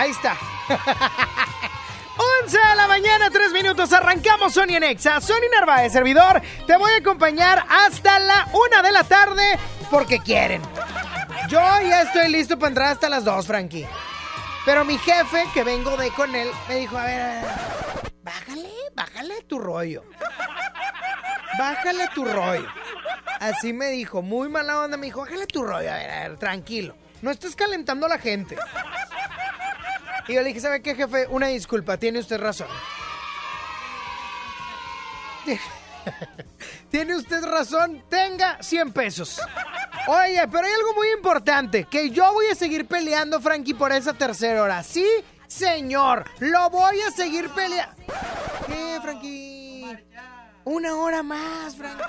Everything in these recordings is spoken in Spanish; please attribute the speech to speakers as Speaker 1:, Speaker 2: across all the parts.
Speaker 1: Ahí está. 11 de la mañana, 3 minutos. Arrancamos Sony en Exa. Sony Narváez, servidor. Te voy a acompañar hasta la 1 de la tarde porque quieren. Yo ya estoy listo para entrar hasta las 2, Frankie. Pero mi jefe, que vengo de con él, me dijo, a ver, a ver, bájale, bájale tu rollo. Bájale tu rollo. Así me dijo, muy mala onda, me dijo, bájale tu rollo, a ver, a ver, tranquilo. No estés calentando a la gente. Y yo le dije, ¿sabe qué, jefe? Una disculpa, tiene usted razón. Tiene usted razón, tenga 100 pesos. Oye, pero hay algo muy importante, que yo voy a seguir peleando, Frankie, por esa tercera hora. Sí, señor, lo voy a seguir peleando. ¿Qué, Frankie? Una hora más, Frankie.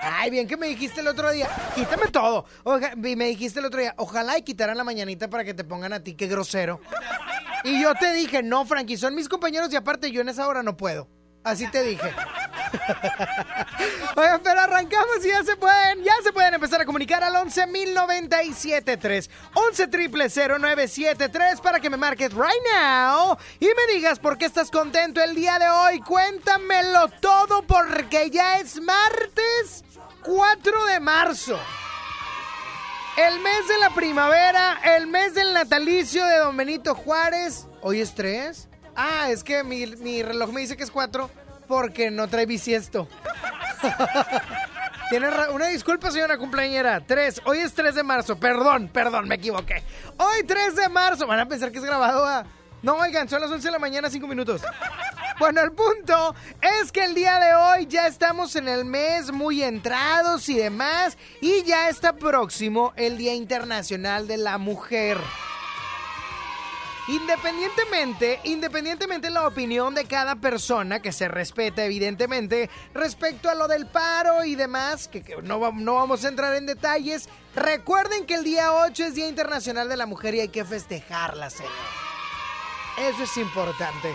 Speaker 1: Ay, bien que me dijiste el otro día. Quítame todo. Oja- me dijiste el otro día, ojalá y quitaran la mañanita para que te pongan a ti, qué grosero. Y yo te dije, no, Frankie, son mis compañeros y aparte yo en esa hora no puedo. Así te dije. Oigan, pero arrancamos y ya se pueden, ya se pueden empezar a comunicar al 11.097.3. 11.000.973 para que me marques right now y me digas por qué estás contento el día de hoy. Cuéntamelo todo porque ya es martes 4 de marzo. El mes de la primavera, el mes del natalicio de Don Benito Juárez. ¿Hoy es 3? Ah, es que mi, mi reloj me dice que es 4 porque no trae bisiesto. Tiene una disculpa, señora cumpleañera. 3. Hoy es 3 de marzo. Perdón, perdón, me equivoqué. Hoy 3 de marzo. Van a pensar que es grabado a... No, oigan, son las 11 de la mañana, 5 minutos. Bueno, el punto es que el día de hoy ya estamos en el mes muy entrados y demás. Y ya está próximo el Día Internacional de la Mujer. Independientemente, independientemente de la opinión de cada persona, que se respeta evidentemente, respecto a lo del paro y demás, que, no, no vamos a entrar en detalles, recuerden que el día 8 es Día Internacional de la Mujer y hay que festejarla, señor. Eso es importante.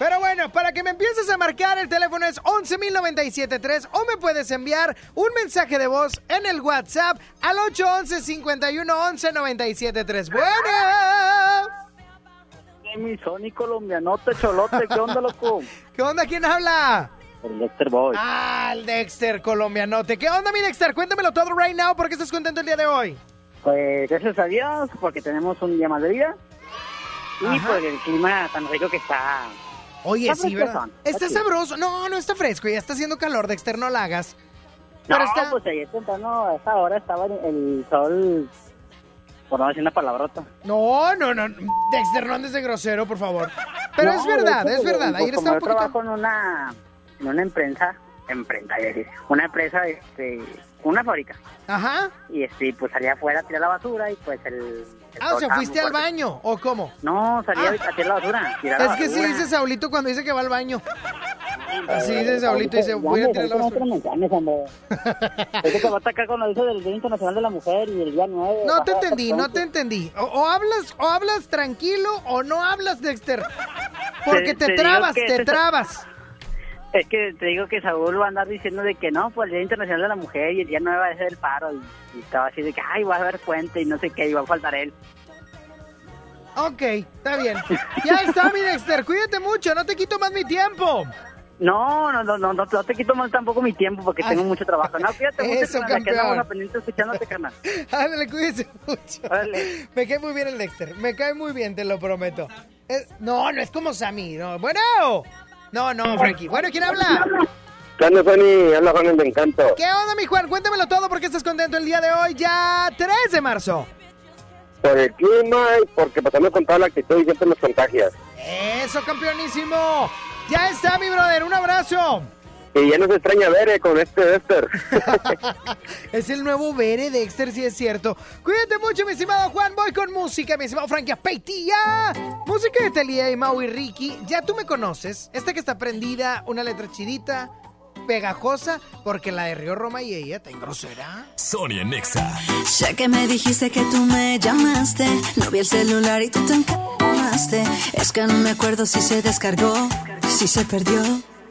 Speaker 1: Pero bueno, para que me empieces a marcar, el teléfono es 11.097.3 o me puedes enviar un mensaje de voz en el WhatsApp al 811-5111-973. Bueno.
Speaker 2: Mi Sony colombianote cholote, ¿qué onda, loco?
Speaker 1: ¿Qué onda? ¿Quién habla?
Speaker 2: El Dexter Boy.
Speaker 1: Ah, el Dexter colombianote. ¿Qué onda, mi Dexter? Cuéntamelo todo right now. ¿Por qué estás contento el día de hoy?
Speaker 2: Pues gracias a Dios, porque tenemos un día más de vida. Y por el clima tan rico que está.
Speaker 1: Oye,
Speaker 2: Está
Speaker 1: sí, Está sabroso. No, no está fresco. Ya está haciendo calor, Dexter. No la hagas.
Speaker 2: No,
Speaker 1: Pero está-
Speaker 2: pues ayer temprano, a esa hora estaba el sol, por no decir una palabrota.
Speaker 1: No, no, no. Dexter, no andes de grosero, por favor. Pero
Speaker 2: No,
Speaker 1: es verdad,
Speaker 2: hecho,
Speaker 1: es verdad.
Speaker 2: pues,
Speaker 1: Ayer estaba un
Speaker 2: yo
Speaker 1: poquito...
Speaker 2: trabajo en una, en una empresa, empresa, una empresa, este, una fábrica.
Speaker 1: Ajá.
Speaker 2: Y este, pues salía afuera a tirar la basura y pues el...
Speaker 1: Ah, o sea, fuiste al baño, ¿o cómo?
Speaker 2: No, salía
Speaker 1: Ah.
Speaker 2: a tirar la basura. tirar la
Speaker 1: Es que sí
Speaker 2: basura.
Speaker 1: dice Saulito cuando dice que va al baño. Así dice Saulito, dice, voy a tirar la basura.
Speaker 2: Es que te va a atacar con lo dice del Día Internacional de la Mujer y el día 9.
Speaker 1: No te entendí, no te entendí. O, o hablas, o hablas tranquilo o no hablas, Dexter. Porque
Speaker 2: Te-
Speaker 1: te,
Speaker 2: te
Speaker 1: trabas, te
Speaker 2: te-
Speaker 1: trabas.
Speaker 2: Es que te digo que Saúl va a andar diciendo de que no, pues el Día Internacional de la Mujer y el día 9 va a ser el paro. Y, y estaba así de que, ay, va a haber puente y no sé qué, y va a faltar él.
Speaker 1: Ok, está bien. Ya está, mi Dexter. Cuídate mucho, no te quito más mi tiempo.
Speaker 2: No, no, no, no, no, no te quito más tampoco mi tiempo porque
Speaker 1: Ay.
Speaker 2: tengo mucho trabajo. No, fíjate mucho,
Speaker 1: Eso,
Speaker 2: carnal, que andamos pendiente escuchándote, carnal.
Speaker 1: Ándale, cuídese mucho.
Speaker 2: Órale.
Speaker 1: Me cae muy bien el Dexter. Me cae muy bien, te lo prometo. No, no es como Sammy. No. Bueno. No, no, Frankie. Bueno, ¿quién habla?
Speaker 3: ¿Qué onda, Fanny? Habla Juan de Encanto.
Speaker 1: ¿Qué onda, mi Juan? Cuéntamelo todo porque estás contento el día de hoy, ya 3 de marzo.
Speaker 3: Por el clima y porque pasando con toda la actitud y siempre nos contagias.
Speaker 1: Eso, campeonísimo. Ya está, mi brother. Un abrazo.
Speaker 3: Y ya nos extraña ver con este Dexter.
Speaker 1: es el nuevo Bere Dexter, si es cierto. Cuídate mucho, mi estimado Juan. Voy con música, mi estimado Frankie Peitilla. Música de Talía y Mau y Ricky. Ya tú me conoces. Esta que está prendida, una letra chidita, pegajosa, porque la de Río Roma y ella está en grosera.
Speaker 4: Sonia Nexa.
Speaker 5: Sé que me dijiste que tú me llamaste. No vi el celular y tú te encamaste. Es que no me acuerdo si se descargó, si se perdió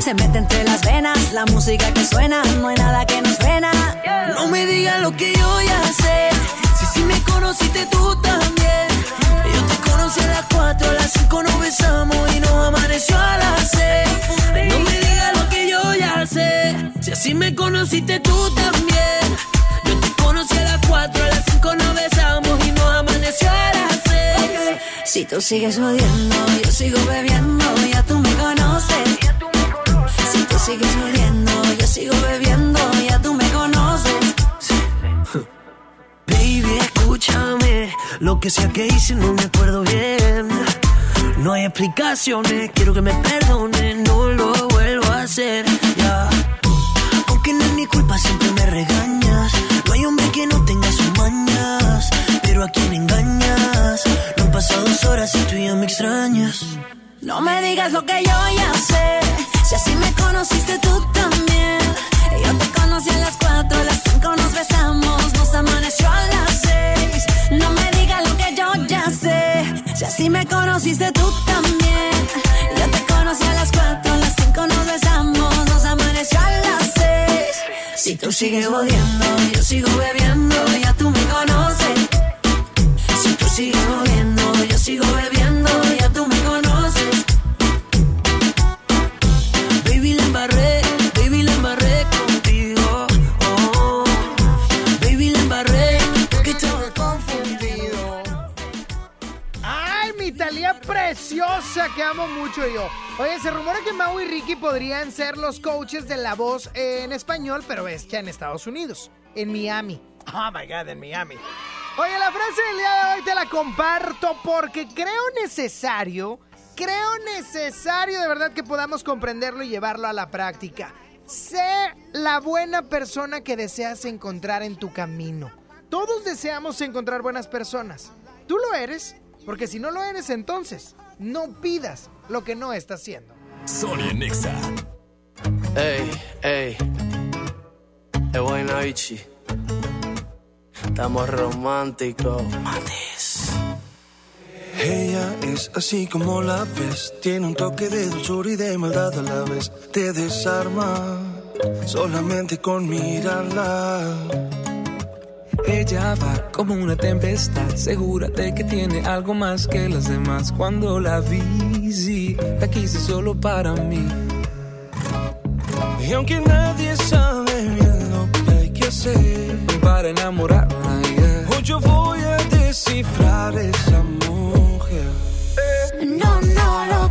Speaker 5: Se mete entre las venas la música que suena, no hay nada que nos frena.
Speaker 6: No me digas lo que yo ya sé. Si sí me conociste tú también. Yo te conocí a las 4, a las 5 nos besamos y nos amaneció a las 6. No me digas lo que yo ya sé. Si así me conociste tú también. Yo te conocí a las 4, a las 5 nos besamos y nos amaneció a las 6.
Speaker 5: Si tú sigues odiando, yo sigo bebiendo, ya tú me conoces. Si tú sigues odiando, yo sigo bebiendo, ya tú me conoces.
Speaker 6: Baby, escúchame. Lo que sea que hice no me acuerdo bien. No hay explicaciones, quiero que me perdone, no lo vuelvo a hacer. Ya. Aunque no es mi culpa, siempre me regañas. No hay hombre que no tenga sus mañas. No me
Speaker 5: digas lo que yo ya sé. Si así me conociste tú también. Yo te conocí a las 4, a las 5 nos besamos. Nos amaneció a las 6. No me digas lo que yo ya sé. Si así me conociste tú también. Yo te conocí a las 4, a las 5 nos besamos. Nos amaneció a las 6. Si tú sigues odiando, yo sigo bebiendo. Tú me
Speaker 1: Que amo mucho yo. Oye, se rumora que Mau y Ricky podrían ser los coaches de la voz en español, pero es ya en Estados Unidos, en Miami. Oh my god, en Miami. Oye, la frase del día de hoy te la comparto porque creo necesario, creo necesario de verdad que podamos comprenderlo y llevarlo a la práctica. Sé la buena persona que deseas encontrar en tu camino. Todos deseamos encontrar buenas personas. ¿Tú lo eres? Porque si no lo eres, entonces no pidas lo que no estás haciendo.
Speaker 4: Sonia Nexa.
Speaker 7: Ey, ey. Es buena, Ichi. Estamos románticos.
Speaker 8: Ella es así como la ves, tiene un toque de dulzura y de maldad a la vez. Te desarma solamente con mirarla.
Speaker 9: Ella va como una tempestad, segura de que tiene algo más que las demás. Cuando la vi, sí, la quise solo para mí.
Speaker 8: Y aunque nadie sabe bien lo que hay que hacer
Speaker 9: para enamorarla, yeah.
Speaker 8: hoy yo voy a descifrar esa mujer.
Speaker 10: No, no lo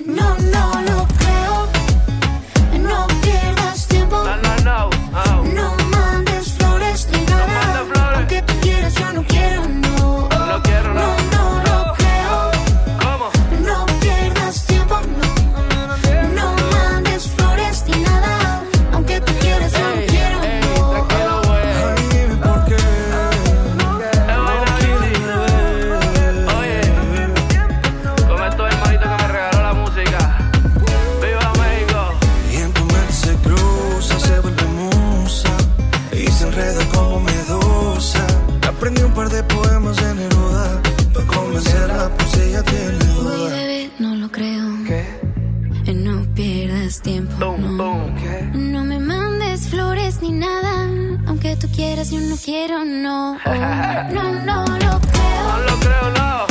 Speaker 10: ni nada. Aunque tú quieras, yo no quiero, no.
Speaker 7: No,
Speaker 10: no lo creo. No lo creo, no. No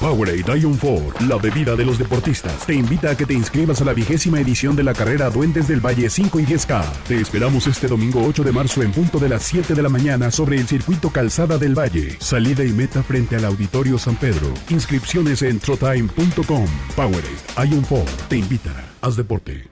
Speaker 11: Powerade Ion 4, la bebida de los deportistas, te invita a que te inscribas a la vigésima edición de la carrera Duendes del Valle 5 y 10K. Te esperamos este domingo 8 de marzo en punto de las 7 de la mañana sobre el circuito Calzada del Valle. Salida y meta frente al Auditorio San Pedro. Inscripciones en trotime.com. Powerade Ion 4 te invita. Haz deporte.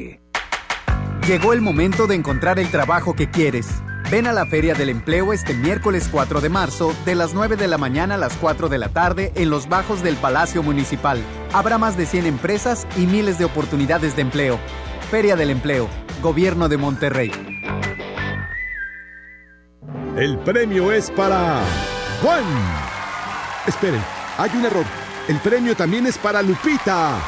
Speaker 12: Llegó el momento de encontrar el trabajo que quieres. Ven a la Feria del Empleo este miércoles 4 de marzo, de las 9 de la mañana a las 4 de la tarde, en los bajos del Palacio Municipal. Habrá más de 100 empresas y miles de oportunidades de empleo. Feria del Empleo, Gobierno de Monterrey.
Speaker 13: El premio es para Juan. Esperen, hay un error. El premio también es para Lupita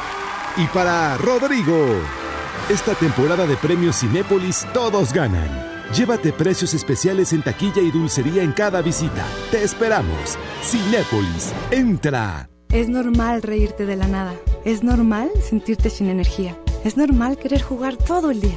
Speaker 13: y para Rodrigo. Esta temporada de premios Cinépolis todos ganan. Llévate precios especiales en taquilla y dulcería en cada visita. Te esperamos. Cinépolis, entra.
Speaker 14: Es normal reírte de la nada. Es normal sentirte sin energía. Es normal querer jugar todo el día.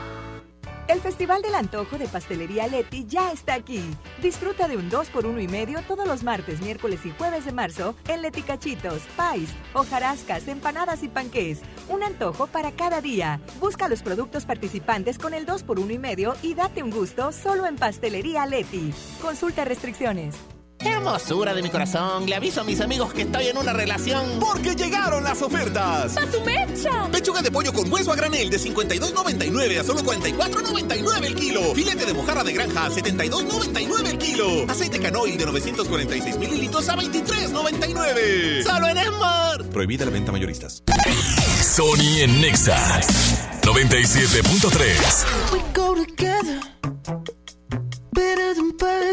Speaker 15: El Festival del Antojo de Pastelería Leti ya está aquí. Disfruta de un 2 por 1 y medio todos los martes, miércoles y jueves de marzo en Leti Cachitos, Pais, hojarascas, empanadas y panqués. Un antojo para cada día. Busca los productos participantes con el 2 por 1 y medio y date un gusto solo en Pastelería Leti. Consulta restricciones.
Speaker 16: Hermosura de mi corazón, le aviso a mis amigos que estoy en una relación.
Speaker 17: Porque llegaron las ofertas.
Speaker 18: ¡A su mecha!
Speaker 17: Pechuga de pollo con hueso a granel de 52.99 a solo 44.99 el kilo. Filete de mojarra de granja a 72.99 el kilo. Aceite canoil de 946 mililitros a 23.99.
Speaker 16: ¡Solo en Esmar!
Speaker 17: Prohibida la venta mayoristas.
Speaker 4: Sony en Nexa 97.3.
Speaker 19: We go together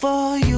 Speaker 19: for you.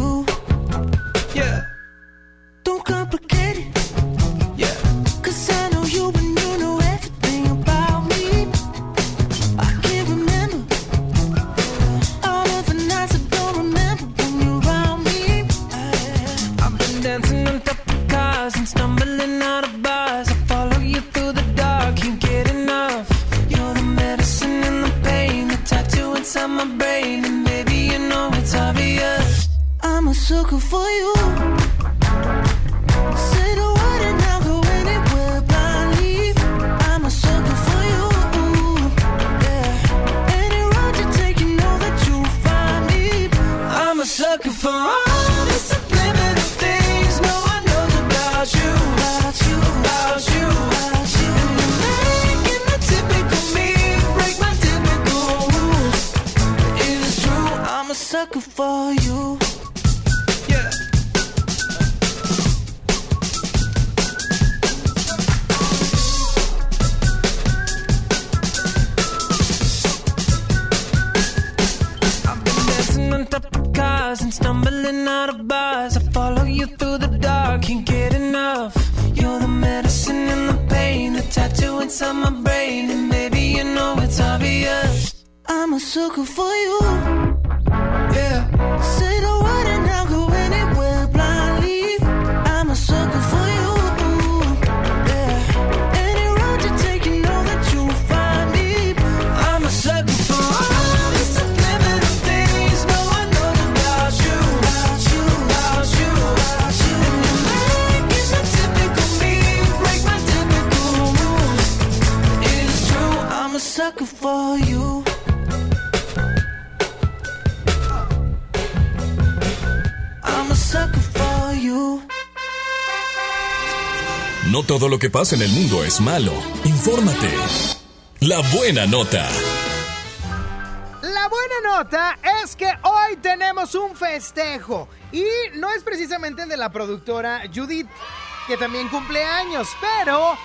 Speaker 20: Inside my brain, and baby you know it's obvious.
Speaker 19: I'm a sucker for you. Yeah. Say the word
Speaker 20: No
Speaker 4: todo lo que pasa en el mundo es malo. Infórmate. La buena nota.
Speaker 1: La buena nota es que hoy tenemos un festejo. Y no es precisamente el de la productora Judith, que también cumple años, pero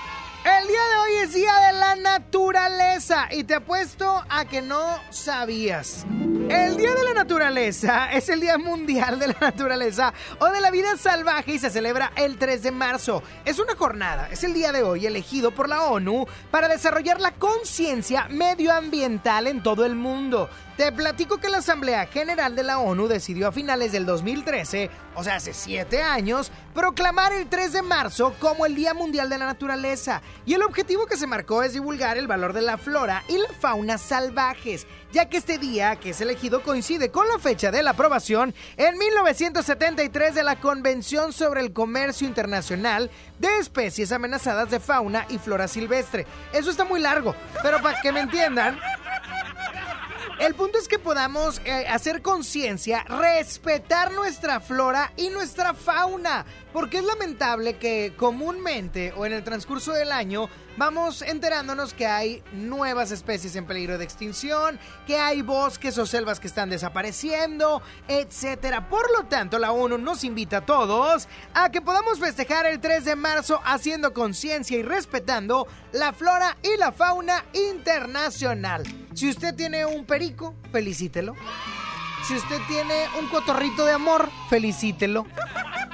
Speaker 1: el día de hoy es Día de la Naturaleza. Y te apuesto a que no sabías. El Día de la Naturaleza es el Día Mundial de la Naturaleza o de la Vida Salvaje y se celebra el 3 de marzo. Es una jornada, es el día de hoy elegido por la ONU para desarrollar la conciencia medioambiental en todo el mundo. Te platico que la Asamblea General de la ONU decidió a finales del 2013, o sea, hace siete años, proclamar el 3 de marzo como el Día Mundial de la Naturaleza. Y el objetivo que se marcó es divulgar el valor de la flora y la fauna salvajes, ya que este día que es elegido coincide con la fecha de la aprobación en 1973 de la Convención sobre el Comercio Internacional de Especies Amenazadas de Fauna y Flora Silvestre. Eso está muy largo, pero para que me entiendan, El punto es que podamos eh, hacer conciencia, respetar nuestra flora y nuestra fauna, porque es lamentable que comúnmente o en el transcurso del año vamos enterándonos que hay nuevas especies en peligro de extinción, que hay bosques o selvas que están desapareciendo, etcétera. Por lo tanto, la ONU nos invita a todos a que podamos festejar el 3 de marzo haciendo conciencia y respetando la flora y la fauna internacional. Si usted tiene un perico, felicítelo. Si usted tiene un cotorrito de amor, felicítelo.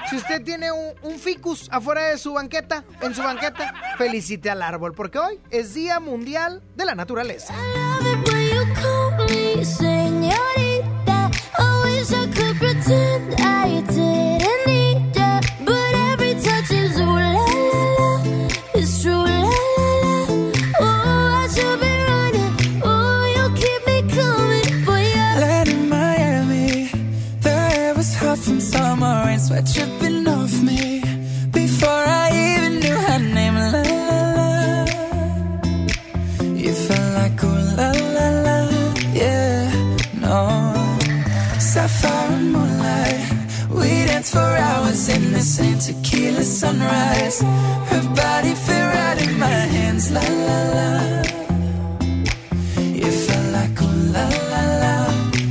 Speaker 1: Si usted tiene un, ficus afuera de su banqueta, en su banqueta, felicite al árbol, porque hoy es Día Mundial de la Naturaleza.
Speaker 5: Dripping off me. Before I even knew her name, la la la. You felt like ooh la la la, yeah, no. Sapphire moonlight, we danced for hours in the same tequila sunrise. Her body fit right in my hands, la la la. You felt like ooh la la la,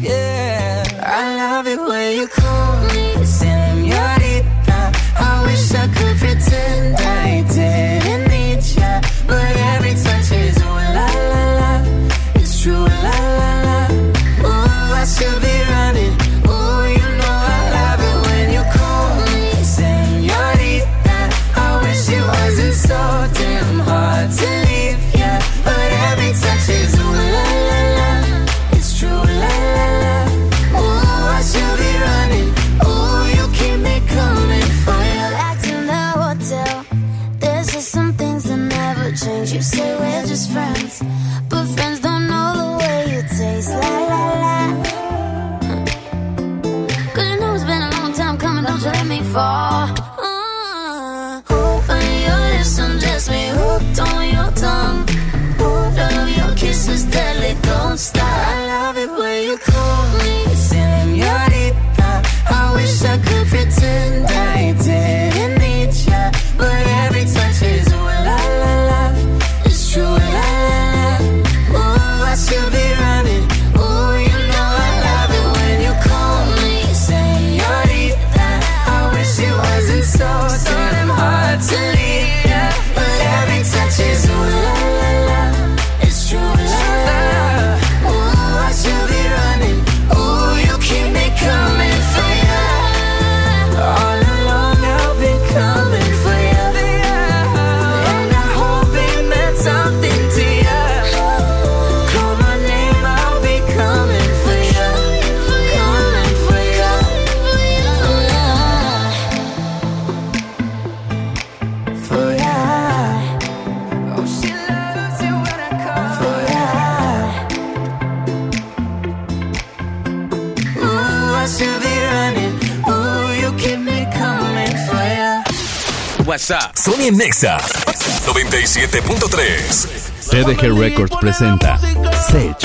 Speaker 5: yeah. I love it when you
Speaker 4: WhatsApp. Sony Nexa 97.3.
Speaker 21: TDG Records presenta Sage,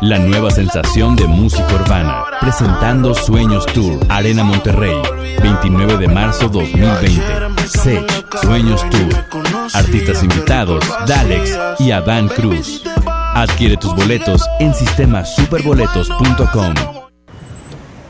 Speaker 21: la nueva sensación de música urbana, presentando Sueños Tour, Arena Monterrey, 29 de marzo 2020. Sage, Sueños Tour, artistas invitados, Dalex y Adán Cruz. Adquiere tus boletos en sistemasuperboletos.com.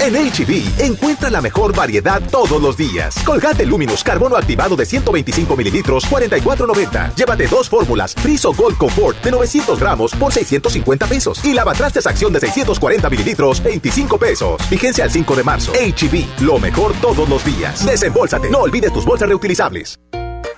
Speaker 22: En HB, encuentra la mejor variedad todos los días. Colgate Luminous Carbono activado de 125 mililitros, 44.90. Llévate dos fórmulas Friso Gold Comfort de 900 gramos por 650 pesos. Y lavatrastes acción de 640 mililitros, 25 pesos. Vigencia al 5 de marzo. HB, lo mejor todos los días. Desembolsate. No olvides tus bolsas reutilizables.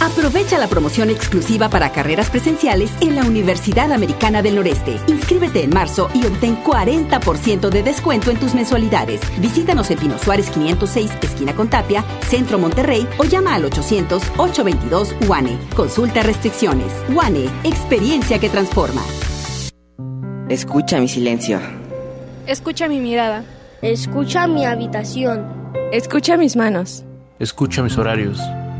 Speaker 23: Aprovecha la promoción exclusiva para carreras presenciales en la Universidad Americana del Noreste. Inscríbete en marzo y obtén 40% de descuento en tus mensualidades. Visítanos en Pino Suárez 506, esquina con Tapia, Centro Monterrey o llama al 800-822 UANE. Consulta restricciones. UANE, experiencia que transforma.
Speaker 24: Escucha mi silencio.
Speaker 25: Escucha mi mirada. Escucha mi habitación. Escucha mis manos.
Speaker 26: Escucha mis horarios.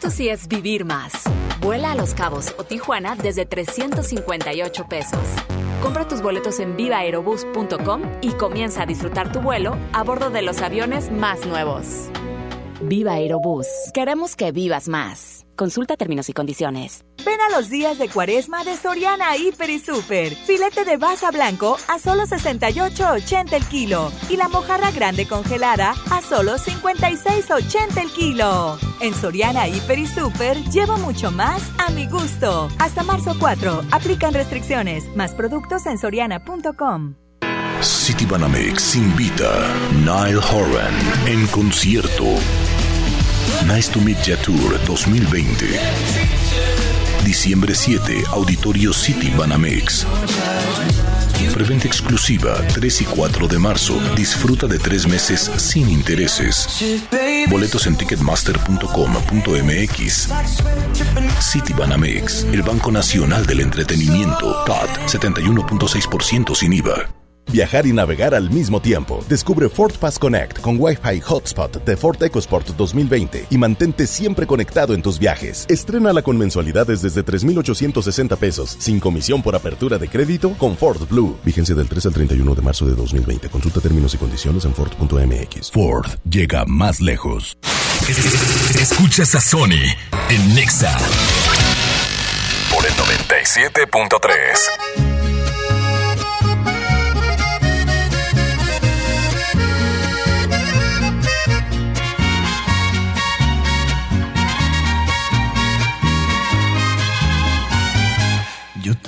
Speaker 27: Esto sí es vivir más. Vuela a Los Cabos o Tijuana desde 358 pesos. Compra tus boletos en vivaerobus.com y comienza a disfrutar tu vuelo a bordo de los aviones más nuevos. Viva Aerobús. Queremos que vivas más. Consulta términos y condiciones.
Speaker 15: Ven a los días de cuaresma de Soriana Hiper y Super. Filete de baza blanco a solo 68.80 el kilo. Y la mojarra grande congelada a solo 56.80 el kilo. En Soriana Hiper y Super llevo mucho más a mi gusto. Hasta marzo 4. Aplican restricciones. Más productos en soriana.com.
Speaker 4: City Banamex invita Nile Horan en concierto. Nice to Meet Ya Tour 2020. Diciembre 7, Auditorio City Banamex. Preventa exclusiva 3 y 4 de marzo. Disfruta de tres meses sin intereses. Boletos en ticketmaster.com.mx. City Banamex, el Banco Nacional del Entretenimiento. TAT 71.6% sin IVA.
Speaker 13: Viajar y navegar al mismo tiempo. Descubre Ford Pass Connect con Wi-Fi Hotspot de Ford EcoSport 2020 y mantente siempre conectado en tus viajes. Estrénala con mensualidades desde 3,860 pesos, sin comisión por apertura de crédito con Ford Blue. Vigencia del 3 al 31 de marzo de 2020. Consulta términos y condiciones en Ford.mx.
Speaker 4: Ford llega más lejos. Escuchas a Sony en Nexa por el 97.3.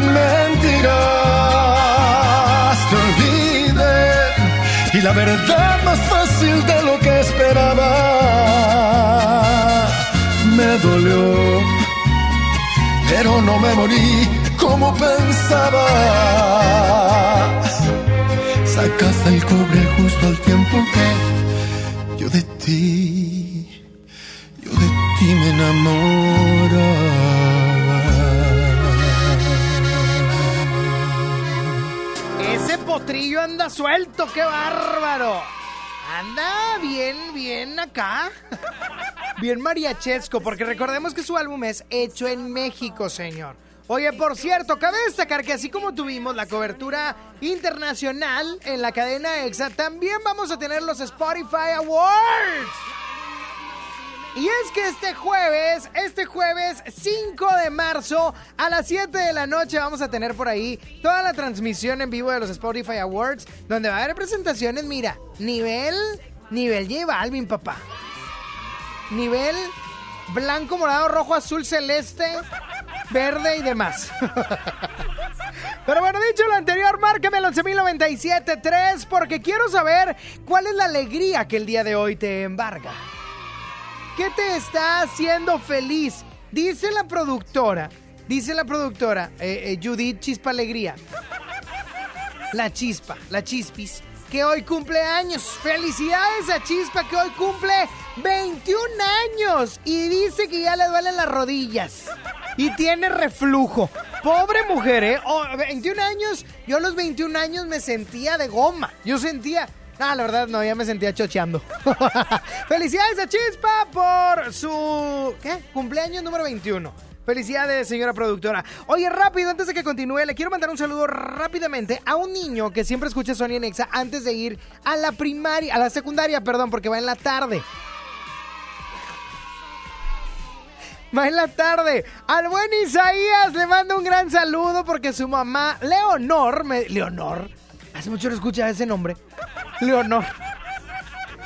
Speaker 28: mentiras.
Speaker 29: y la verdad más fácil de lo que esperaba. Me dolió, pero no me morí como pensaba. Sacaste el cobre justo al tiempo que yo de ti, yo de ti me enamoraba.
Speaker 1: Potrillo anda suelto, qué bárbaro. Anda bien, bien acá. Bien mariachesco, porque recordemos que su álbum es hecho en México, señor. Oye, por cierto, cabe destacar que así como tuvimos la cobertura internacional en la cadena EXA, también vamos a tener los Spotify Awards. Y es que este jueves, este jueves 5 de marzo a las 7 de la noche vamos a tener por ahí toda la transmisión en vivo de los Spotify Awards, donde va a haber presentaciones, mira, nivel, nivel J Balvin, papá. Nivel blanco, morado, rojo, azul, celeste, verde y demás. Pero bueno, dicho lo anterior, márcame el 11.097.3 porque quiero saber cuál es la alegría que el día de hoy te embarga. ¿Qué te está haciendo feliz? Dice la productora, dice la productora eh, eh, Judith Chispa Alegría. La chispa, la chispis, que hoy cumple años. Felicidades a Chispa que hoy cumple 21 años y dice que ya le duelen las rodillas y tiene reflujo. Pobre mujer, ¿eh? Oh, 21 años, yo a los 21 años me sentía de goma. Yo sentía... Ah, la verdad no, ya me sentía chocheando. Felicidades a Chispa por su... ¿Qué? Cumpleaños número 21. Felicidades, señora productora. Oye, rápido, antes de que continúe, le quiero mandar un saludo rápidamente a un niño que siempre escucha Sony en Exa antes de ir a la primaria, a la secundaria, perdón, porque va en la tarde. Va en la tarde. Al buen Isaías le mando un gran saludo porque su mamá, Leonor, me, Leonor, hace mucho no escucha ese nombre. Leonor.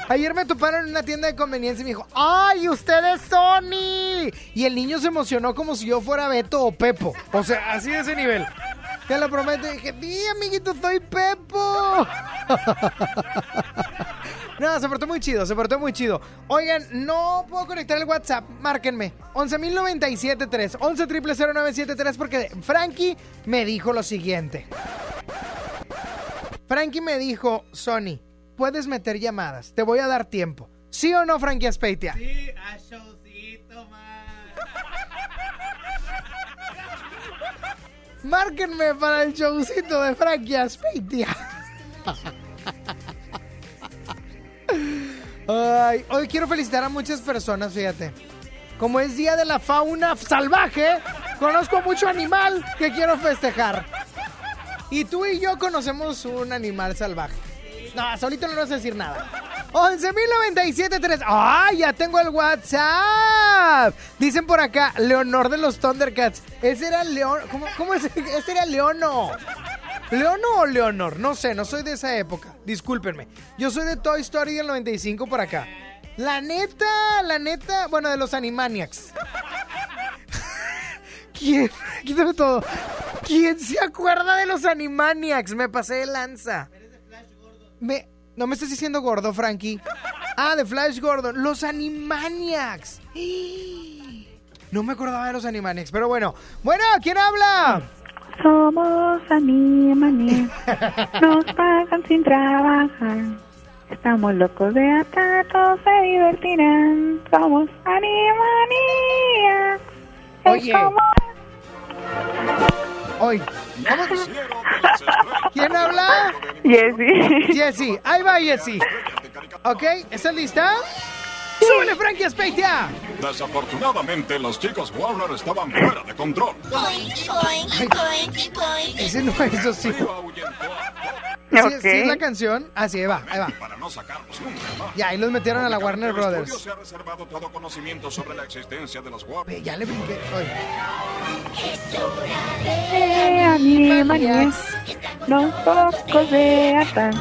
Speaker 1: Ayer me toparon en una tienda de conveniencia y me dijo, ¡ay, usted es Sony! Y el niño se emocionó como si yo fuera Beto o Pepo. O sea, así de ese nivel. Te lo prometo. Y dije, sí, amiguito, soy Pepo. No, se portó muy chido, se portó muy chido. Oigan, no puedo conectar el WhatsApp, márquenme. 11.097.3, 11.000.973 porque Frankie me dijo lo siguiente. Frankie me dijo, Sony, puedes meter llamadas, te voy a dar tiempo. ¿Sí o no, Frankie Aspeitia?
Speaker 30: Sí, a showcito, man.
Speaker 1: Márquenme para el showcito de Frankie Aspeitia. Ay, hoy quiero felicitar a muchas personas, fíjate. Como es Día de la Fauna Salvaje, conozco mucho animal que quiero festejar. Y tú y yo conocemos un animal salvaje. No, solito no nos vas a decir nada. 11.097.3. ¡Ah! Ya tengo el WhatsApp. Dicen por acá, Leonor de los Thundercats. Ese era León. ¿Cómo, cómo es? Ese era Leono. ¿Leono o Leonor? No sé, no soy de esa época. Discúlpenme. Yo soy de Toy Story del 95 por acá. La neta, la neta, bueno, de los Animaniacs. ¿Quién? Quítame todo. ¿Quién se acuerda de los Animaniacs? Me pasé de lanza. Me, no me estás diciendo gordo, Frankie. Ah, de Flash Gordon. Los Animaniacs. No me acordaba de los Animaniacs, pero bueno. Bueno, ¿quién habla?
Speaker 31: Somos Animaniacs, nos pagan sin trabajar. Estamos locos de atar, todos se divertirán. Somos Animaniacs.
Speaker 1: Oye.
Speaker 31: como-.
Speaker 1: ¿Quién habla?
Speaker 31: Jessy.
Speaker 1: Jessy. Ahí va Jessy. ¿Ok? ¿Estás lista? ¡Súbele, Frankie Aspeitia!
Speaker 32: Desafortunadamente, los chicos Warner estaban fuera de control.
Speaker 1: Ese no es eso, sí. Sí,
Speaker 32: Ok.
Speaker 1: sí es la canción. Así, ahí va, ahí va.
Speaker 32: Para no sacarlos nunca más.
Speaker 1: Ya, ahí los metieron a la Warner Brothers.
Speaker 32: se ha reservado todo conocimiento sobre la existencia de los Warner.
Speaker 1: Ya le brinqué. Oye.
Speaker 31: Eh, locos de atar.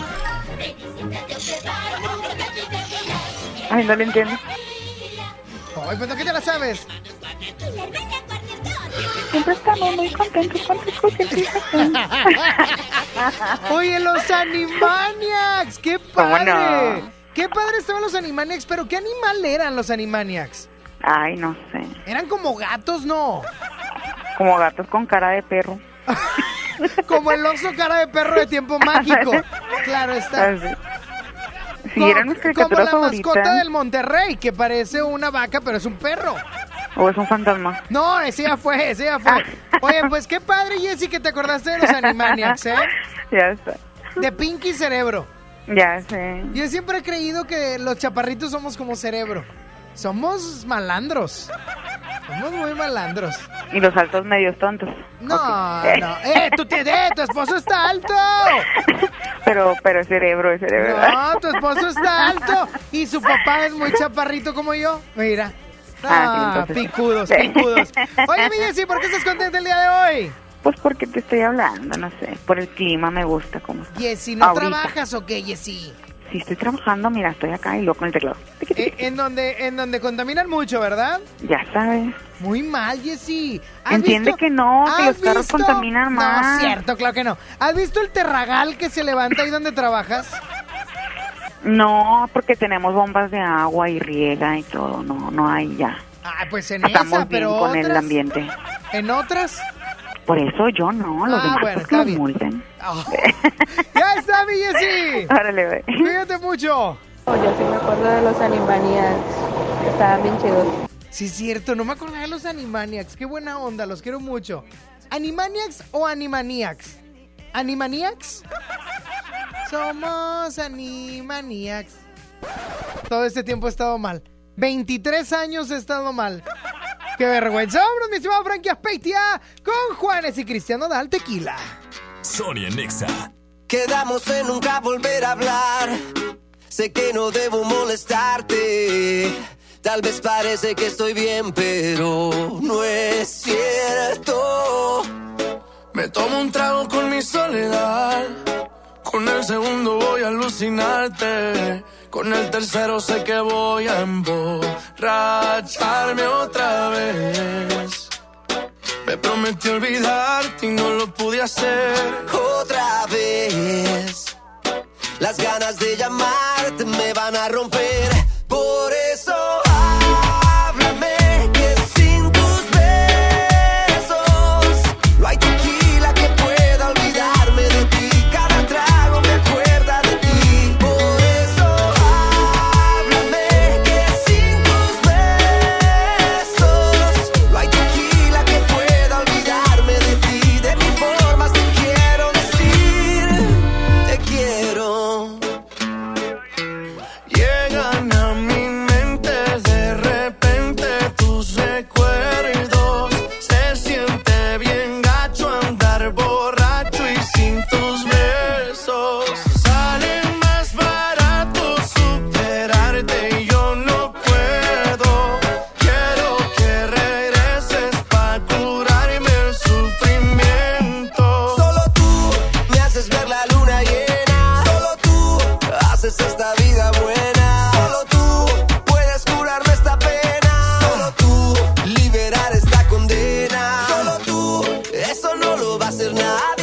Speaker 31: Ay, no lo entiendo.
Speaker 1: Ay, pues que te la sabes.
Speaker 31: Siempre estamos muy contentos con tus cositas.
Speaker 1: Oye, los Animaniacs, qué
Speaker 31: ¿Cómo
Speaker 1: padre.
Speaker 31: no?
Speaker 1: Qué padre estaban los Animaniacs, pero ¿qué animal eran los Animaniacs?
Speaker 31: Ay, no sé.
Speaker 1: Eran como gatos, ¿no?
Speaker 31: Como gatos con cara de perro.
Speaker 1: Como el oso cara de perro de tiempo mágico. Claro está. Como la mascota del Monterrey, que parece una vaca, pero es un perro.
Speaker 31: ¿O es un fantasma?
Speaker 1: No, ese ya fue, ese ya fue. Oye, pues qué padre, Jessy, que te acordaste de los Animaniacs, ¿eh?
Speaker 31: Ya está.
Speaker 1: De Pinky Cerebro.
Speaker 31: Ya sé.
Speaker 1: Yo siempre he creído que los chaparritos somos como cerebro. Somos malandros. Somos muy malandros.
Speaker 31: Y los altos medios tontos.
Speaker 1: No, no. ¡Eh, tú te, eh, tu esposo está alto!
Speaker 31: Pero, pero es cerebro, es cerebro.
Speaker 1: No, tu esposo está alto y su papá es muy chaparrito como yo. Mira.
Speaker 31: Ah,
Speaker 1: Ah, picudos, picudos. Oye, mi Jessy, ¿por qué estás contenta el día de hoy?
Speaker 31: Pues porque te estoy hablando, no sé. Por el clima me gusta como.
Speaker 1: Jessy, ¿no
Speaker 31: Ahorita.
Speaker 1: trabajas o qué, Jessy?
Speaker 31: Sí, estoy trabajando, mira, estoy acá y luego con el teclado.
Speaker 1: Eh, en donde en donde contaminan mucho, ¿verdad?
Speaker 31: Ya sabes.
Speaker 1: Muy mal, Jessy. ¿Has
Speaker 31: Entiende
Speaker 1: visto-
Speaker 31: que no, que los carros
Speaker 1: visto-
Speaker 31: contaminan más.
Speaker 1: No, cierto, claro que no. ¿Has visto el terragal que se levanta ahí donde trabajas?
Speaker 31: No, porque tenemos bombas de agua y riega y todo. No, no hay ya.
Speaker 1: Ah, pues en
Speaker 31: Estamos
Speaker 1: esa,
Speaker 31: bien
Speaker 1: pero
Speaker 31: con el ambiente.
Speaker 1: ¿En otras?
Speaker 31: Por eso yo no, los
Speaker 1: Ah,
Speaker 31: demás
Speaker 1: bueno,
Speaker 31: pues,
Speaker 1: está
Speaker 31: los multen.
Speaker 1: ¡Ya está, mi Jessy!
Speaker 31: Órale, ve.
Speaker 1: Cuídate mucho.
Speaker 33: Yo sí me acuerdo de los Animaniacs. Estaban bien chidos.
Speaker 1: Sí, es cierto, no me acordaba de los Animaniacs. Qué buena onda, los quiero mucho. ¿Animaniacs o Animaniacs? ¿Animaniacs? Somos Animaniacs. Todo este tiempo he estado mal. 23 años he estado mal. ¡Qué vergüenza! ¡Vámonos, mi estimado Frankie Aspeitia! Con Juanes y Cristiano Dal Tequila.
Speaker 4: Sonia Nexa.
Speaker 34: Quedamos en nunca volver a hablar. Sé que no debo molestarte. Tal vez parece que estoy bien, pero no es cierto.
Speaker 35: Me tomo un trago con mi soledad. Con el segundo voy a alucinarte. Con el tercero sé que voy a emborracharme otra vez. Me prometí olvidarte y no lo pude hacer.
Speaker 34: Otra vez. Las ganas de llamarte me van a romper. Va a hacer nadie.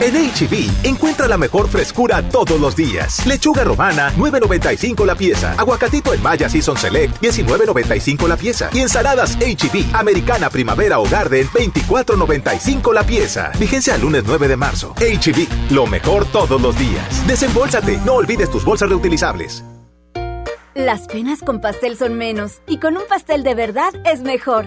Speaker 22: En HB, encuentra la mejor frescura todos los días. Lechuga romana, 9.95 la pieza. Aguacatito en Maya Season Select, 19.95 la pieza. Y ensaladas HB, Americana Primavera o Garden, 24.95 la pieza. Vigencia el lunes 9 de marzo. HB, lo mejor todos los días. Desembolsate, no olvides tus bolsas reutilizables.
Speaker 36: Las penas con pastel son menos y con un pastel de verdad es mejor.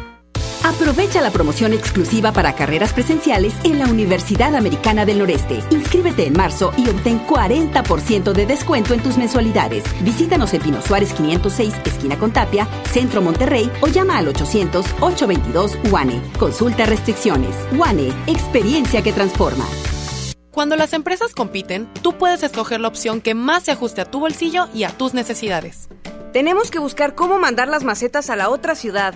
Speaker 23: Aprovecha la promoción exclusiva para carreras presenciales en la Universidad Americana del Noreste. Inscríbete en marzo y obtén 40% de descuento en tus mensualidades. Visítanos en Pino Suárez 506, esquina con Tapia, Centro Monterrey o llama al 800-822 UANE. Consulta restricciones. UANE, experiencia que transforma.
Speaker 37: Cuando las empresas compiten, tú puedes escoger la opción que más se ajuste a tu bolsillo y a tus necesidades.
Speaker 38: Tenemos que buscar cómo mandar las macetas a la otra ciudad.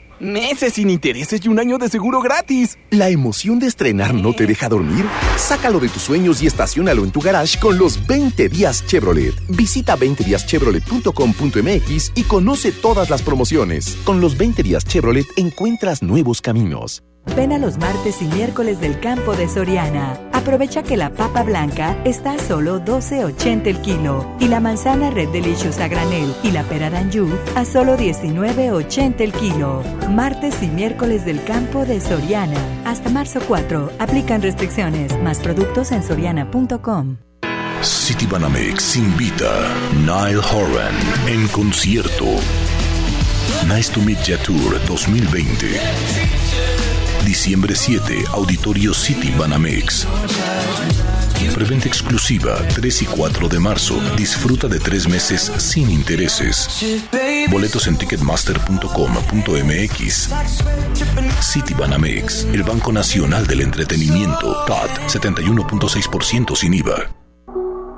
Speaker 39: Meses sin intereses y un año de seguro gratis.
Speaker 40: ¿La emoción de estrenar no te deja dormir? Sácalo de tus sueños y estacionalo en tu garage con los 20 días Chevrolet. Visita 20díaschevrolet.com.mx y conoce todas las promociones. Con los 20 días Chevrolet encuentras nuevos caminos.
Speaker 15: Ven a los martes y miércoles del campo de Soriana. Aprovecha que la papa blanca está a solo 12.80 el kilo y la manzana Red Delicious a granel y la pera Danju a solo 19.80 el kilo. Martes y miércoles del campo de Soriana. Hasta marzo 4. Aplican restricciones. Más productos en soriana.com.
Speaker 41: City Banamex invita Nile Horan en concierto. Nice to Meet Ya Tour 2020. Diciembre 7, Auditorio City Banamex. Preventa exclusiva 3 y 4 de marzo. Disfruta de tres meses sin intereses. Boletos en ticketmaster.com.mx. City Banamex, el Banco Nacional del Entretenimiento. TAT 71.6% sin IVA.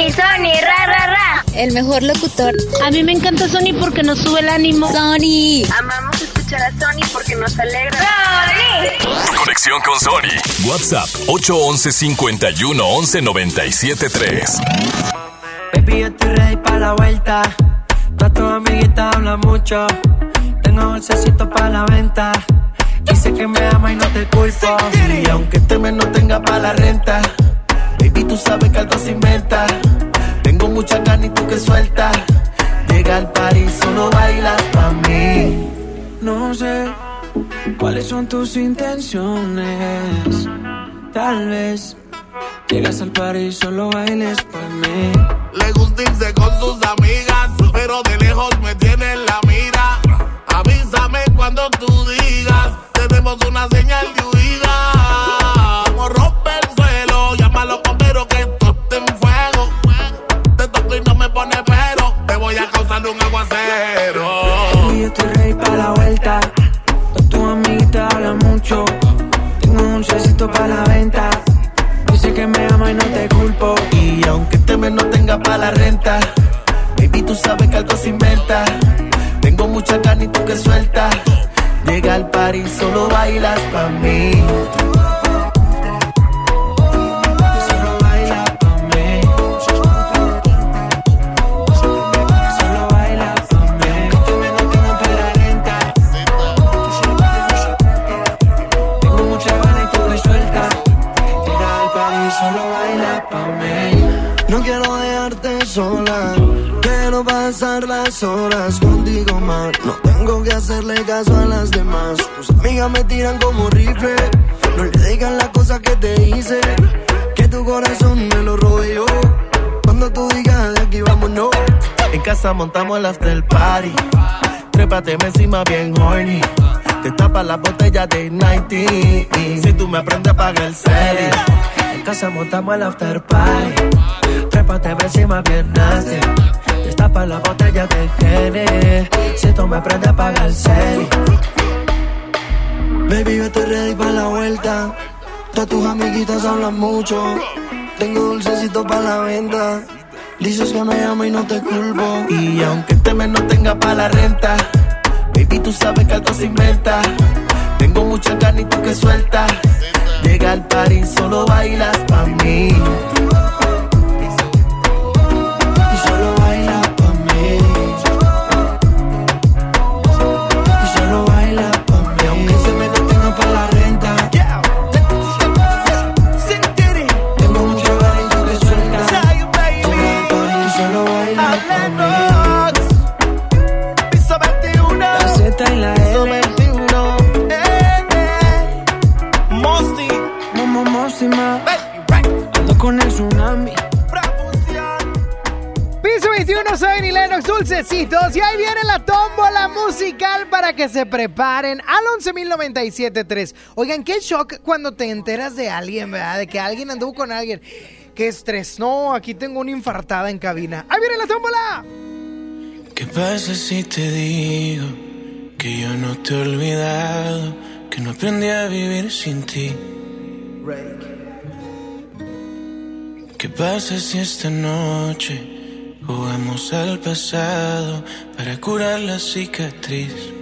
Speaker 42: Sony, Sony, ra, ra, ra. El mejor locutor. A mí me encanta Sony porque nos sube el ánimo. Sony. Amamos escuchar a Sony porque nos alegra. Sony.
Speaker 4: Conexión con Sony. WhatsApp 811 51 11 97 3.
Speaker 19: Baby, yo estoy ready para la vuelta. Todas tus amiguitas hablan mucho. Tengo bolsecito para la venta. Dice que me ama y no te culpo. Y aunque este mes no tenga para la renta. Baby, tú sabes que algo se inventa. Tengo mucha ganas y tú que sueltas. Llega al París, solo bailas pa' mí. No sé cuáles son tus intenciones. Tal vez llegas al París, solo bailes pa' mí.
Speaker 43: Le gusta irse con sus amigas, pero de lejos me tiene en la mira. Avísame cuando tú digas, tenemos una señal de huida. Causar un aguacero.
Speaker 19: Y yo estoy ready para la vuelta. Todas tus amiguitas hablan mucho. Tengo un dulcecito para la venta. Dice que me ama y no te culpo.
Speaker 43: Y aunque este mes no tenga para la renta.
Speaker 35: Baby, tú sabes que algo se inventa. Tengo mucha carne y tú que suelta. Llega al par y solo bailas pa' mí.
Speaker 34: Las horas contigo más. No tengo que hacerle caso a las demás. Tus amigas me tiran como rifle. No le digan las cosas que te hice. Que tu corazón me lo yo. Cuando tú digas de aquí vámonos.
Speaker 35: En casa montamos el after party. Trépate encima bien horny. Te tapa la botella de 90. Si tú me aprendes, paga el serie. En casa montamos el after party. Trépate encima bien nasty. Tapa la botella de Gene. Si tú me aprendes, paga el serie.
Speaker 34: Baby, yo estoy ready para la vuelta. Todas tus amiguitas hablan mucho. Tengo dulcecito para la venta. Dices que me amo y no te culpo.
Speaker 35: Y aunque este mes no tenga para la renta, baby, tú sabes que algo se inventa. Tengo mucha carne y tú que suelta. Llega al par y solo bailas pa' mí.
Speaker 34: Que
Speaker 1: se preparen al 11.097.3. Oigan, qué shock cuando te enteras de alguien, ¿verdad? De que alguien anduvo con alguien. Qué estrés. No, aquí tengo una infartada en cabina. ¡Ahí viene la tómbola!
Speaker 35: ¿Qué pasa si te digo que yo no te he olvidado? Que no aprendí a vivir sin ti. ¿Qué pasa si esta noche jugamos al pasado para curar la cicatriz?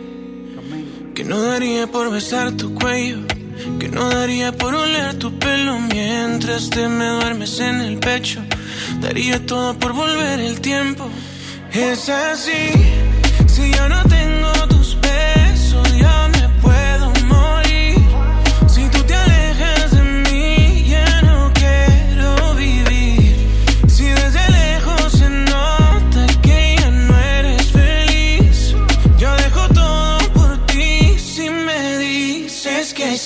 Speaker 35: Que no daría por besar tu cuello, que no daría por oler tu pelo mientras te me duermes en el pecho. Daría todo por volver el tiempo. Es así, si yo no tengo tus besos,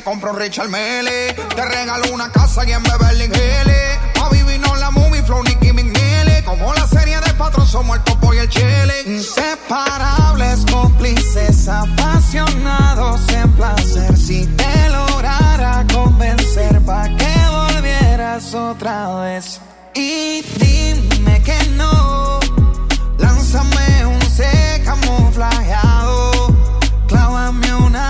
Speaker 5: Te
Speaker 44: compro Richard Mele. Te regalo una casa y en Beverly Hills. A vivir no la movie, Flow, Nicky McNeely. Como la serie de patrón, somos el topo y el chile. Inseparables, cómplices, apasionados en placer. Si te lograra convencer, pa' que volvieras otra vez. Y dime que no. Lánzame un C camuflajeado. Clávame una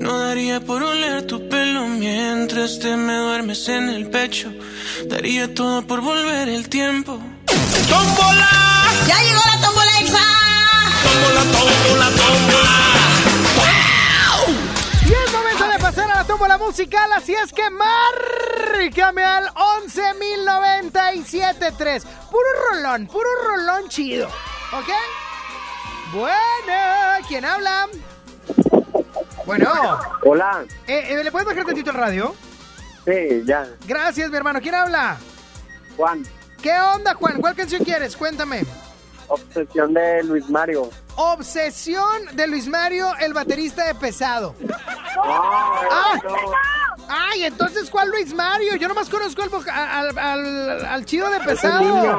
Speaker 35: No
Speaker 45: daría por oler tu pelo mientras te me duermes en el pecho. Daría todo por volver el tiempo. ¡Tómbola!
Speaker 46: ¡Ya llegó la tómbola exa!
Speaker 45: ¡Tómbola, tómbola, tómbola!
Speaker 1: Y es momento de pasar a la tómbola musical, así es que márcame al 11.097.3. Puro rolón, puro rolón chido, ¿ok? Bueno, ¿quién habla? Bueno.
Speaker 47: Hola.
Speaker 1: Eh, eh, ¿Le puedes bajar tantito el radio?
Speaker 47: Sí, ya.
Speaker 1: Gracias, mi hermano. ¿Quién habla?
Speaker 47: Juan.
Speaker 1: ¿Qué onda, Juan? ¿Cuál canción quieres? Cuéntame.
Speaker 47: Obsesión de Luis Mario.
Speaker 1: Obsesión de Luis Mario, el baterista de Pesado.
Speaker 47: Ah,
Speaker 1: Ay, entonces, ¿cuál Luis Mario? Yo nomás conozco al, al, al- al chido de Pesado.
Speaker 47: niño,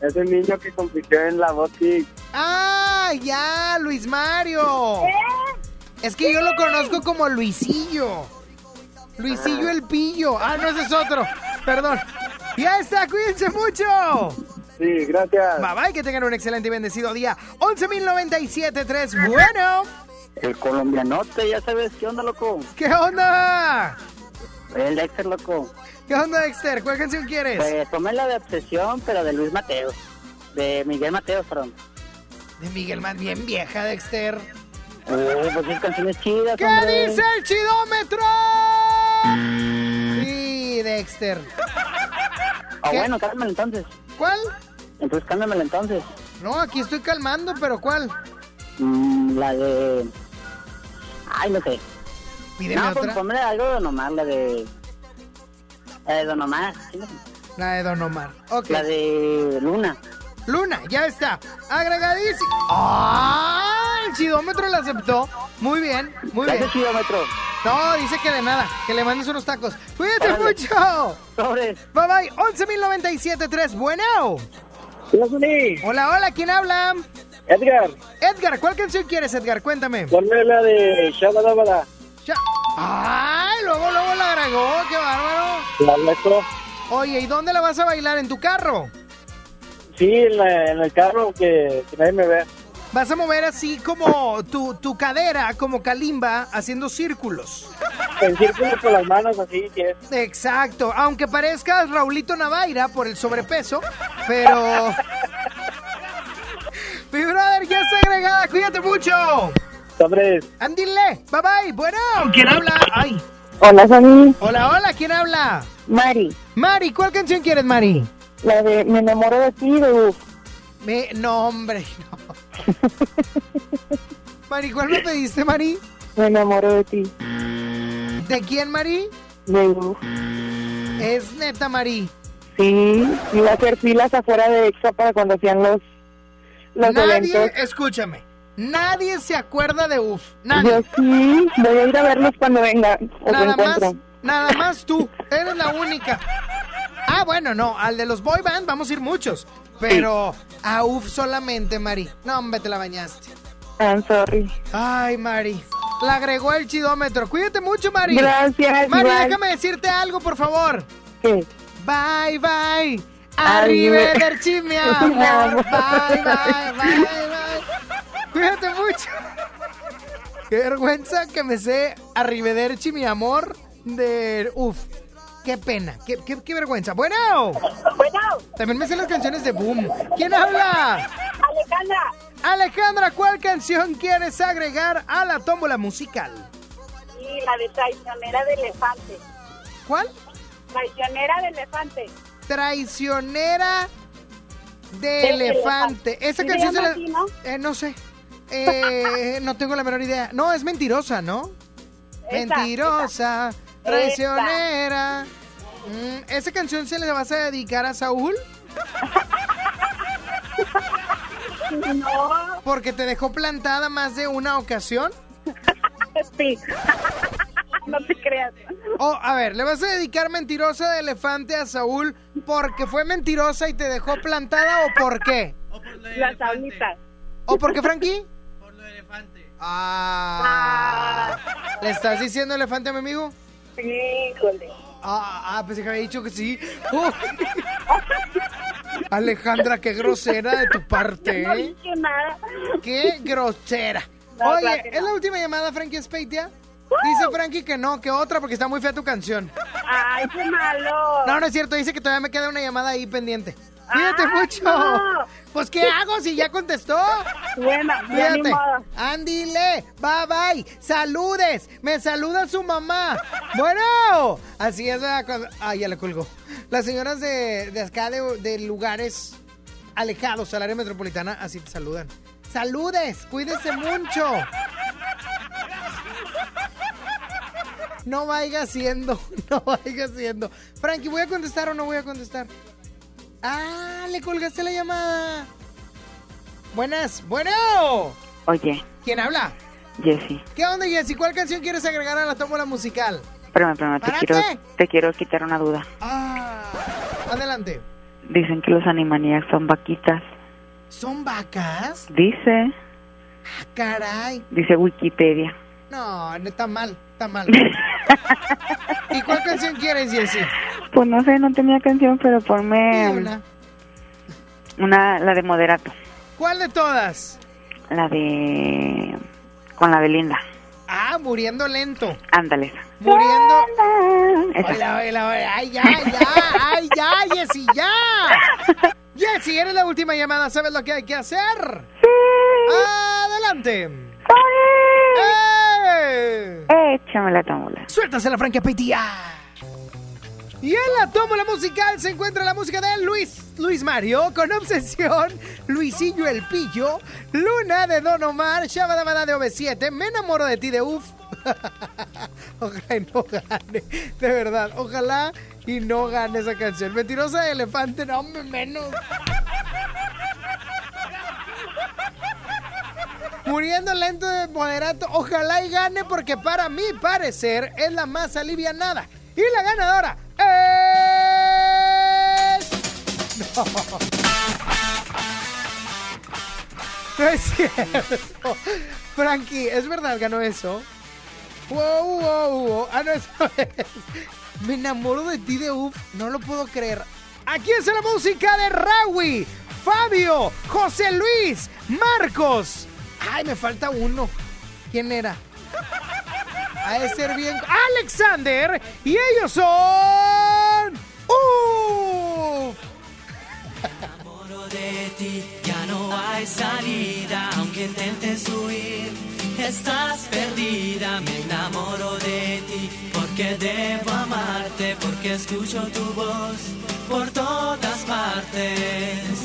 Speaker 47: ese niño que compitió en la voz Kids.
Speaker 1: Ah, ya, Luis Mario. Es que yo lo conozco como Luisillo. Luisillo el pillo. Ah, no, ese es otro. Perdón. Ya está, cuídense mucho.
Speaker 47: Sí, gracias.
Speaker 1: Bye bye, que tengan un excelente y bendecido día. 11.097.3. Bueno.
Speaker 47: El colombianote, ya sabes, ¿qué onda, loco?
Speaker 1: ¿Qué onda?
Speaker 47: El Dexter, loco.
Speaker 1: ¿Qué onda, Dexter? ¿Cuál canción quieres?
Speaker 47: Pues tomé la de Obsesión, pero de Luis Mateos. De Miguel Mateos, perdón.
Speaker 1: De Miguel más bien vieja, Dexter.
Speaker 47: Eh, pues es canciones chidas,
Speaker 1: ¿Qué
Speaker 47: hombre.
Speaker 1: dice el chidómetro? Sí, Dexter.
Speaker 47: Ah,
Speaker 1: ¿Qué?
Speaker 47: bueno, cálmala entonces.
Speaker 1: ¿Cuál?
Speaker 47: Entonces cámbiamela entonces.
Speaker 1: No, aquí estoy calmando, pero ¿cuál?
Speaker 47: Mm, la de... Ay, no sé.
Speaker 1: Pídeme
Speaker 47: no, pues
Speaker 1: otra.
Speaker 47: ponme algo de Don Omar, la de... La de Don Omar. ¿sí?
Speaker 1: La de Don Omar. Ok.
Speaker 47: La de Luna.
Speaker 1: Luna, ya está. Agregadísimo. ¡Ah! El chidómetro la aceptó. Muy bien, muy bien.
Speaker 47: Gracias, chidómetro.
Speaker 1: No, dice que de nada. Que le mandes unos tacos. Cuídate
Speaker 47: Órale.
Speaker 1: mucho.
Speaker 47: Sobres.
Speaker 1: Bye bye. 11.097.3. Bueno. Hola, hola. ¿Quién habla?
Speaker 47: Edgar.
Speaker 1: Edgar, ¿cuál canción quieres, Edgar? Cuéntame.
Speaker 47: Ponme la de Shabadabada.
Speaker 1: ¡Ay! Luego, luego la agregó. ¡Qué bárbaro!
Speaker 47: La nuestro.
Speaker 1: Oye, ¿y dónde la vas a bailar? ¿En tu carro?
Speaker 47: Sí, en, la- en el carro que, que nadie me ve.
Speaker 1: Vas a mover así como tu, tu cadera, como calimba, haciendo círculos.
Speaker 47: En círculo con las manos así, que es.
Speaker 1: Exacto, aunque parezcas Raulito Navaira por el sobrepeso, pero... Mi brother ya está agregada, cuídate mucho.
Speaker 47: Sobres.
Speaker 1: Andile, bye bye. Bueno, ¿quién habla? Ay.
Speaker 48: Hola, Sammy.
Speaker 1: Hola, hola, ¿quién habla?
Speaker 48: Mari.
Speaker 1: Mari, ¿cuál canción quieres, Mari?
Speaker 48: La de Me enamoro de ti, de Uf.
Speaker 1: Me... No, hombre, no. Mari, ¿cuál me pediste, Mari?
Speaker 48: Me enamoro de ti,
Speaker 1: ¿De quién, Mari?
Speaker 48: de Uf.
Speaker 1: Es neta, Mari.
Speaker 48: Sí, iba a hacer filas afuera de Exa para cuando hacían los, los
Speaker 1: Nadie,
Speaker 48: eventos.
Speaker 1: escúchame, nadie se acuerda de UF. Nadie.
Speaker 48: Yo sí, voy a ir a verlos cuando vengan
Speaker 1: Nada más, nada más tú. Eres la única. Ah, bueno, no, al de los boy band vamos a ir muchos. Pero a UF solamente, Mari. No, hombre, te la bañaste.
Speaker 48: I'm sorry.
Speaker 1: Ay, Mari. La agregó el chidómetro. Cuídate mucho, Mari.
Speaker 48: Gracias,
Speaker 1: Mari,
Speaker 48: igual.
Speaker 1: déjame decirte algo, por favor.
Speaker 48: ¿Qué?
Speaker 1: Bye, bye.
Speaker 48: Arrivederci,
Speaker 1: Arrivederci, mi amor. Bye, bye, bye, bye. Cuídate mucho. Qué vergüenza que me sé Arrivederci, mi amor. De. Uf. Qué pena. Qué, qué, qué vergüenza. Bueno.
Speaker 48: Bueno.
Speaker 1: También me sé las canciones de Boom. ¿Quién habla?
Speaker 48: Alejandra.
Speaker 1: Alejandra, ¿cuál canción quieres agregar a la tómbola musical?
Speaker 48: Sí, la de Traicionera de Elefante.
Speaker 1: ¿Cuál?
Speaker 48: Traicionera de Elefante.
Speaker 1: Traicionera de
Speaker 48: De
Speaker 1: elefante.
Speaker 48: elefante.
Speaker 1: Esa
Speaker 48: ¿Sí
Speaker 1: canción
Speaker 48: se
Speaker 1: la...
Speaker 48: así, no?
Speaker 1: Eh, no sé. Eh, no tengo la menor idea. No, es mentirosa, ¿no?
Speaker 48: Esa,
Speaker 1: Mentirosa,
Speaker 48: esa.
Speaker 1: Traicionera. Mm, ¿Esa canción se le vas a dedicar a Saúl?
Speaker 48: No.
Speaker 1: ¿Porque te dejó plantada más de una ocasión?
Speaker 48: Sí. no te creas.
Speaker 1: Oh, a ver, ¿le vas a dedicar mentirosa de elefante a Saúl porque fue mentirosa y te dejó plantada o por qué?
Speaker 48: La saunita.
Speaker 1: ¿O por qué, Frankie? Por lo de elefante. Ah. ¿Le estás diciendo elefante a mi amigo?
Speaker 48: Híjole.
Speaker 1: Ah, ah, pensé que había dicho que sí. Uh. Alejandra, qué grosera de tu parte,
Speaker 48: No
Speaker 1: ¿eh?
Speaker 48: nada.
Speaker 1: Qué grosera.
Speaker 48: No,
Speaker 1: Oye,
Speaker 48: claro
Speaker 1: ¿es la última llamada, Frankie Speitia? Dice Frankie que no, que otra porque está muy fea tu canción.
Speaker 48: Ay, qué malo.
Speaker 1: No, no es cierto, dice que todavía me queda una llamada ahí pendiente. Cuídate mucho.
Speaker 48: no.
Speaker 1: Pues, ¿qué hago si ya contestó?
Speaker 48: Bueno, ya ni
Speaker 1: Cuídate.
Speaker 48: modo.
Speaker 1: Ándile, bye bye. Saludes. Me saluda su mamá. Bueno, así es. Ah, ya le colgó. Las señoras de, de acá, de, de lugares alejados al área metropolitana, así te saludan. Saludes, cuídese mucho. No vaya siendo, no vaya siendo. Frankie, ¿voy a contestar o no voy a contestar? Ah, le colgaste la llamada. Buenas, bueno.
Speaker 48: Oye,
Speaker 1: ¿Quién habla?
Speaker 48: Jessy,
Speaker 1: ¿Qué onda, Jessy? ¿Cuál canción quieres agregar a la tómbola musical?
Speaker 48: espérame, espérame, te
Speaker 1: ¿Para
Speaker 48: quiero, te quiero quitar una duda.
Speaker 1: Ah, adelante.
Speaker 48: Dicen que los Animaniacs son vaquitas.
Speaker 1: ¿Son vacas?
Speaker 48: Dice,
Speaker 1: Ah, caray.
Speaker 48: dice Wikipedia.
Speaker 1: No, no, está mal, está mal. ¿Y cuál canción quieres, Jessy?
Speaker 48: Pues no sé, no tenía canción, pero ponme
Speaker 1: Pide una.
Speaker 48: una, la de Moderato,
Speaker 1: ¿Cuál de todas?
Speaker 48: la de con la Belinda.
Speaker 1: Ah, muriendo lento.
Speaker 48: Ándale.
Speaker 1: Muriendo. Hola, hola, hola. Ay, ya, ya, ay, ya, Jessy, ya. Jessy, eres la última llamada. ¿Sabes lo que hay que hacer? Adelante. ¡Eh!
Speaker 48: Échame la tómbola.
Speaker 1: Suéltase la franca petía. Y en la tómbola musical se encuentra la música de Luis, Luis Mario con Obsesión, Luisillo el Pillo, Luna de Don Omar, Shabadabada de OV7, Me enamoro de ti de UF. ojalá y no gane, de verdad, ojalá y no gane esa canción. Mentirosa de elefante, no, menos. Muriendo lento de moderato, ojalá y gane porque para mi parecer es la más alivianada. Y la ganadora es... No. No es cierto. Frankie, ¿es verdad ganó eso? Wow, wow, wow. Ah, no, eso es. Me enamoro de ti de UF. No lo puedo creer. Aquí es la música de Rawi, Fabio, José Luis, Marcos. Ay, me falta uno. ¿Quién era? Ha de ser bien. Alexander. Y ellos son. ¡Uf!
Speaker 45: de ti ya no hay salida, aunque intentes huir, estás perdida. Me enamoro de ti porque debo amarte, porque escucho tu voz por todas partes.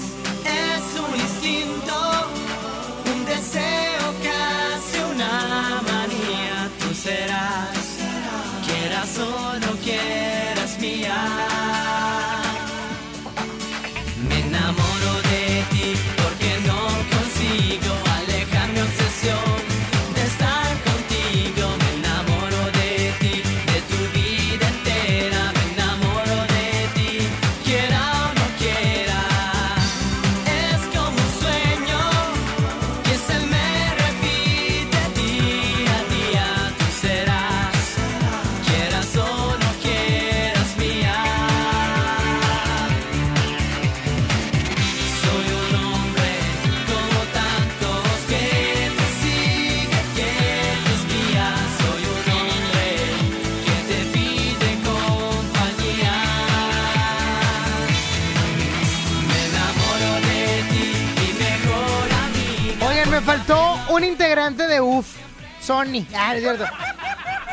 Speaker 1: Integrante de UF. Sony. Ah, es cierto.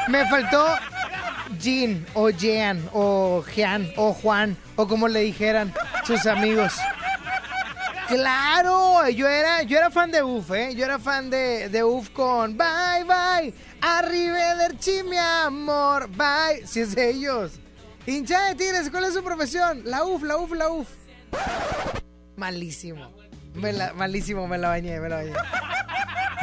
Speaker 1: Me faltó Jean o Jean o Jean o Juan o como le dijeran sus amigos. Claro, yo era, yo era fan de UF, ¿eh? Yo era fan de, de UF con Bye Bye, Arrivederci mi amor, bye. Si es de ellos. Hincha de Tigres, ¿cuál es su profesión? La UF, la UF, la UF. Malísimo. Malísimo, me la bañé, me la bañé.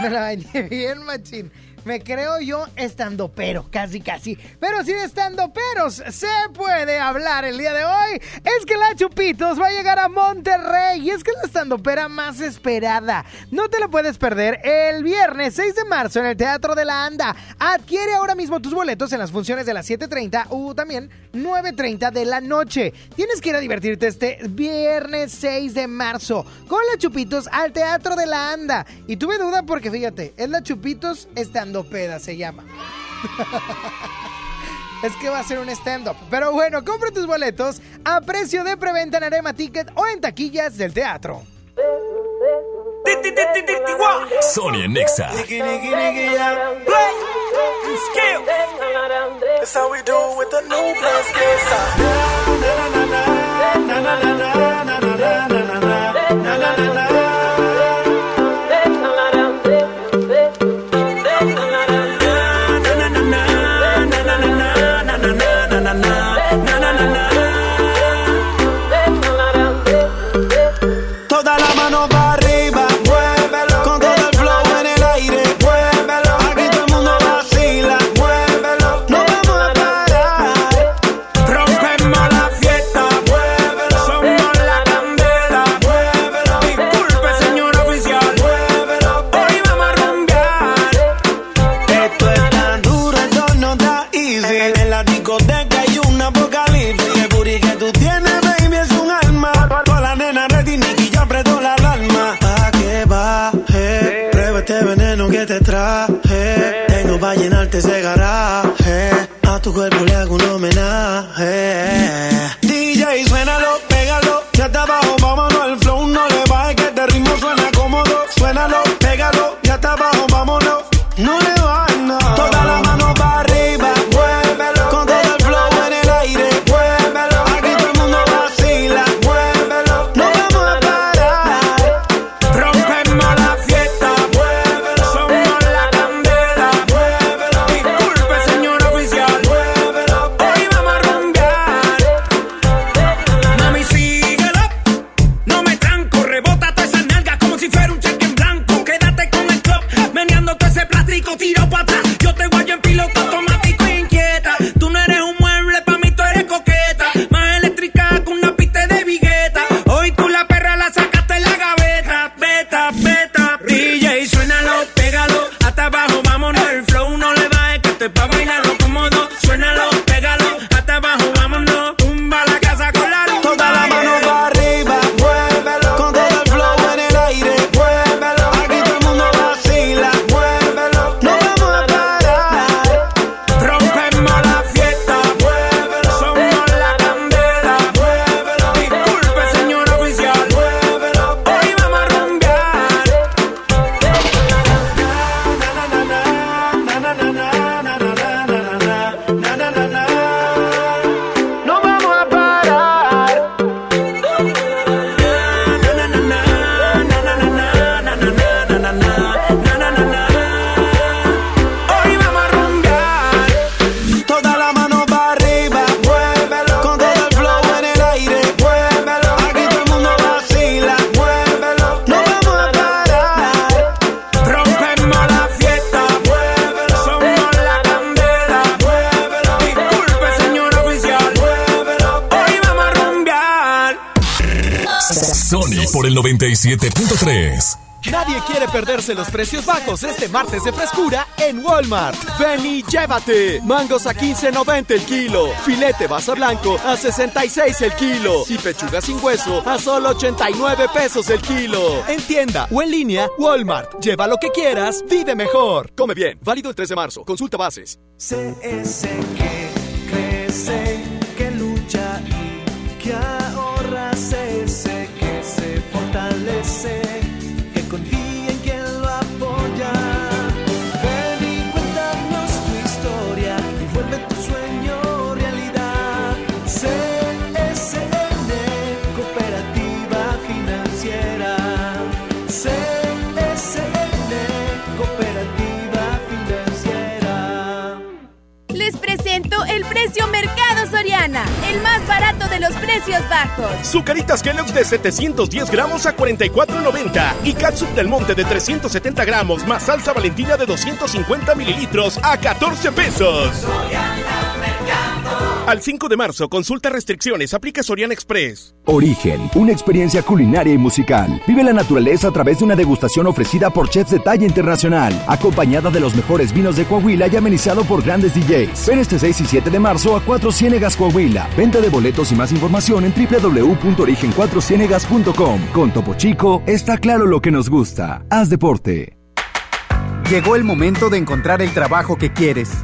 Speaker 1: Me la bañé bien, machín. Me creo yo estando pero, casi casi. Pero si de estando peros se puede hablar el día de hoy, es que la Chupitos va a llegar a Monterrey. Y es que es la estandopera más esperada. No te la puedes perder el viernes 6 de marzo en el Teatro de la Anda. Adquiere ahora mismo tus boletos en las funciones de las 7.30 u también 9.30 de la noche. Tienes que ir a divertirte este viernes 6 de marzo con la Chupitos al Teatro de la Anda. Y tuve duda porque fíjate, es la Chupitos estando peda se llama. Es que va a ser un stand-up. Pero bueno, compra tus boletos a precio de preventa en Arema Ticket o en taquillas del teatro.
Speaker 35: Sony en Nexa. and I know 97.3.
Speaker 49: Nadie quiere perderse los precios bajos este martes de frescura en Walmart. Ven y llévate. Mangos a 15.90 el kilo. Filete basa blanco a 66 el kilo. Y pechuga sin hueso a solo 89 pesos el kilo. En tienda o en línea, Walmart. Lleva lo que quieras, vive mejor. Come bien. Válido el 3 de marzo. Consulta bases.
Speaker 50: CS que crece,
Speaker 51: los precios bajos.
Speaker 52: Zucaritas Kellogg's de 710 gramos a 44.90 y Catsup del Monte de 370 gramos más salsa Valentina de 250 mililitros a 14 pesos. Al 5 de marzo, consulta restricciones, aplica Soriana Express.
Speaker 53: Origen, una experiencia culinaria y musical. Vive la naturaleza a través de una degustación ofrecida por chefs de talla internacional, acompañada de los mejores vinos de Coahuila y amenizado por grandes DJs. Ven este 6 y 7 de marzo a Cuatro Ciénegas Coahuila. Venta de boletos y más información en www.origen4cienegas.com. Con Topo Chico está claro lo que nos gusta. Haz deporte.
Speaker 12: Llegó el momento de encontrar el trabajo que quieres.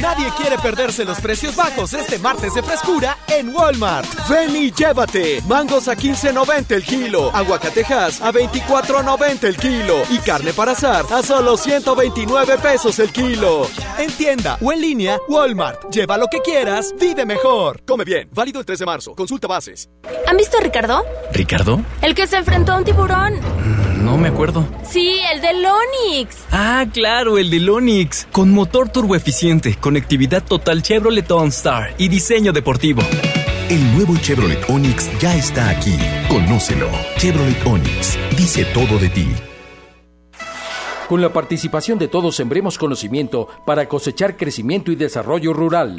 Speaker 49: Nadie quiere perderse los precios bajos este martes de frescura en Walmart. Ven y llévate. Mangos a 15.90 el kilo. Aguacatejas a 24.90 el kilo. Y carne para asar a solo 129 pesos el kilo. En tienda o en línea, Walmart. Lleva lo que quieras, vive mejor. Come bien. Válido el 3 de marzo. Consulta bases.
Speaker 50: ¿Han visto a Ricardo?
Speaker 54: ¿Ricardo?
Speaker 50: El que se enfrentó a un tiburón.
Speaker 54: No me acuerdo.
Speaker 50: Sí, el del Onix.
Speaker 54: Ah, claro, el del Onix. Con motor turboeficiente, conectividad total Chevrolet OnStar y diseño deportivo.
Speaker 55: El nuevo Chevrolet Onix ya está aquí. Conócelo. Chevrolet Onix dice todo de ti.
Speaker 41: Con la participación de todos sembremos conocimiento para cosechar crecimiento y desarrollo rural.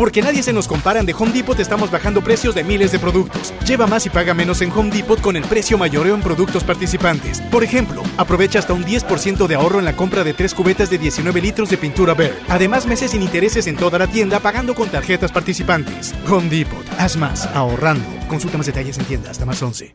Speaker 56: Porque nadie se nos comparan de Home Depot estamos bajando precios de miles de productos. Lleva más y paga menos en Home Depot con el precio mayoreo en productos participantes. Por ejemplo, aprovecha hasta un 10% de ahorro en la compra de tres cubetas de 19 litros de pintura Bear. Además, meses sin intereses en toda la tienda pagando con tarjetas participantes. Home Depot. Haz más, ahorrando. Consulta más detalles en tienda hasta más 11.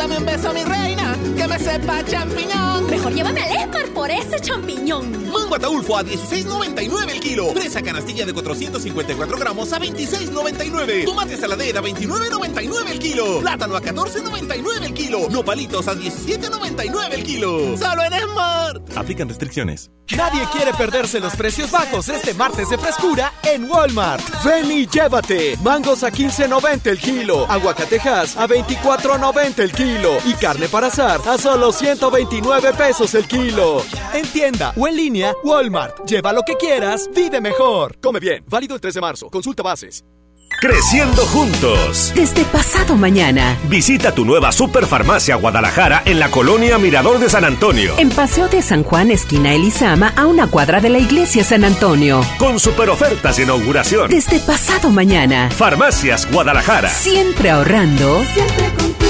Speaker 57: Dame un beso, mi reina, que me sepa champiñón.
Speaker 58: Mejor llévame al Esmar por ese champiñón.
Speaker 57: Mango ataulfo a 16.99 el kilo. Fresa canastilla de 454 gramos a 26.99. Tomate saladera a 29.99 el kilo. Plátano a 14.99 el kilo. Nopalitos a 17.99 el kilo. Solo en Smart.
Speaker 59: Aplican restricciones.
Speaker 49: Nadie quiere perderse los precios bajos este martes de frescura en Walmart. Ven y llévate. Mangos a 15.90 el kilo. Aguacatejas a 24.90 el kilo. Y carne para asar a solo 129 pesos el kilo. En tienda o en línea, Walmart. Lleva lo que quieras, vive mejor. Come bien. Válido el 3 de marzo. Consulta bases.
Speaker 60: Creciendo juntos.
Speaker 15: Desde pasado mañana.
Speaker 60: Visita tu nueva Superfarmacia Guadalajara en la colonia Mirador de San Antonio.
Speaker 15: En Paseo de San Juan, esquina Elizama, a una cuadra de la iglesia San Antonio.
Speaker 60: Con super ofertas de inauguración.
Speaker 15: Desde pasado mañana.
Speaker 60: Farmacias Guadalajara.
Speaker 15: Siempre ahorrando. Siempre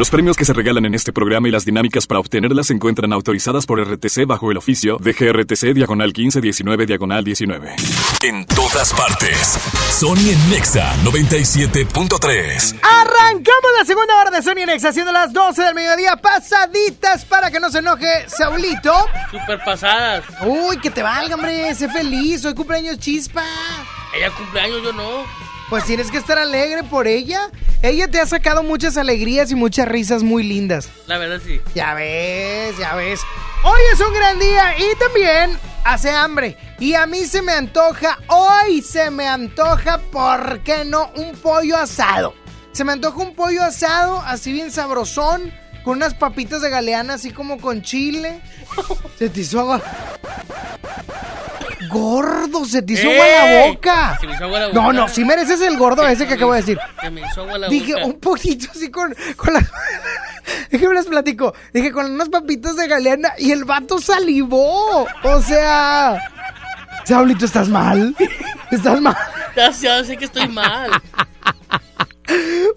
Speaker 61: Los premios que se regalan en este programa y las dinámicas para obtenerlas se encuentran autorizadas por RTC bajo el oficio de GRTC Diagonal 1519 Diagonal 19.
Speaker 4: En todas partes. Sony en Nexa 97.3.
Speaker 1: Arrancamos la segunda hora de Sony en Nexa, siendo las 12 del mediodía, pasaditas para que no se enoje Saulito.
Speaker 62: Super pasadas.
Speaker 1: Uy, que te valga, hombre, sé feliz, hoy cumpleaños chispa.
Speaker 62: Ella cumpleaños, yo no.
Speaker 1: Pues tienes que estar alegre por ella. Ella te ha sacado muchas alegrías y muchas risas muy lindas.
Speaker 62: La verdad sí.
Speaker 1: Ya ves, ya ves. Hoy es un gran día y también hace hambre. Y a mí se me antoja, hoy se me antoja, ¿por qué no? Un pollo asado. Se me antoja un pollo asado, así bien sabrosón, con unas papitas de galeana, así como con chile. Se te hizo agua. Gordo, se te hizo agua la boca.
Speaker 62: Se me hizo agua la boca.
Speaker 1: No, no, si mereces el gordo ese que acabo de decir.
Speaker 62: Se me hizo agua la
Speaker 1: Dije,
Speaker 62: boca.
Speaker 1: un poquito así con, con las... Déjenme les platico. Dije, con unas papitas de galeana y el vato salivó. O sea... Saulito, ¿estás mal? ¿Estás mal?
Speaker 62: Ya sé que estoy mal.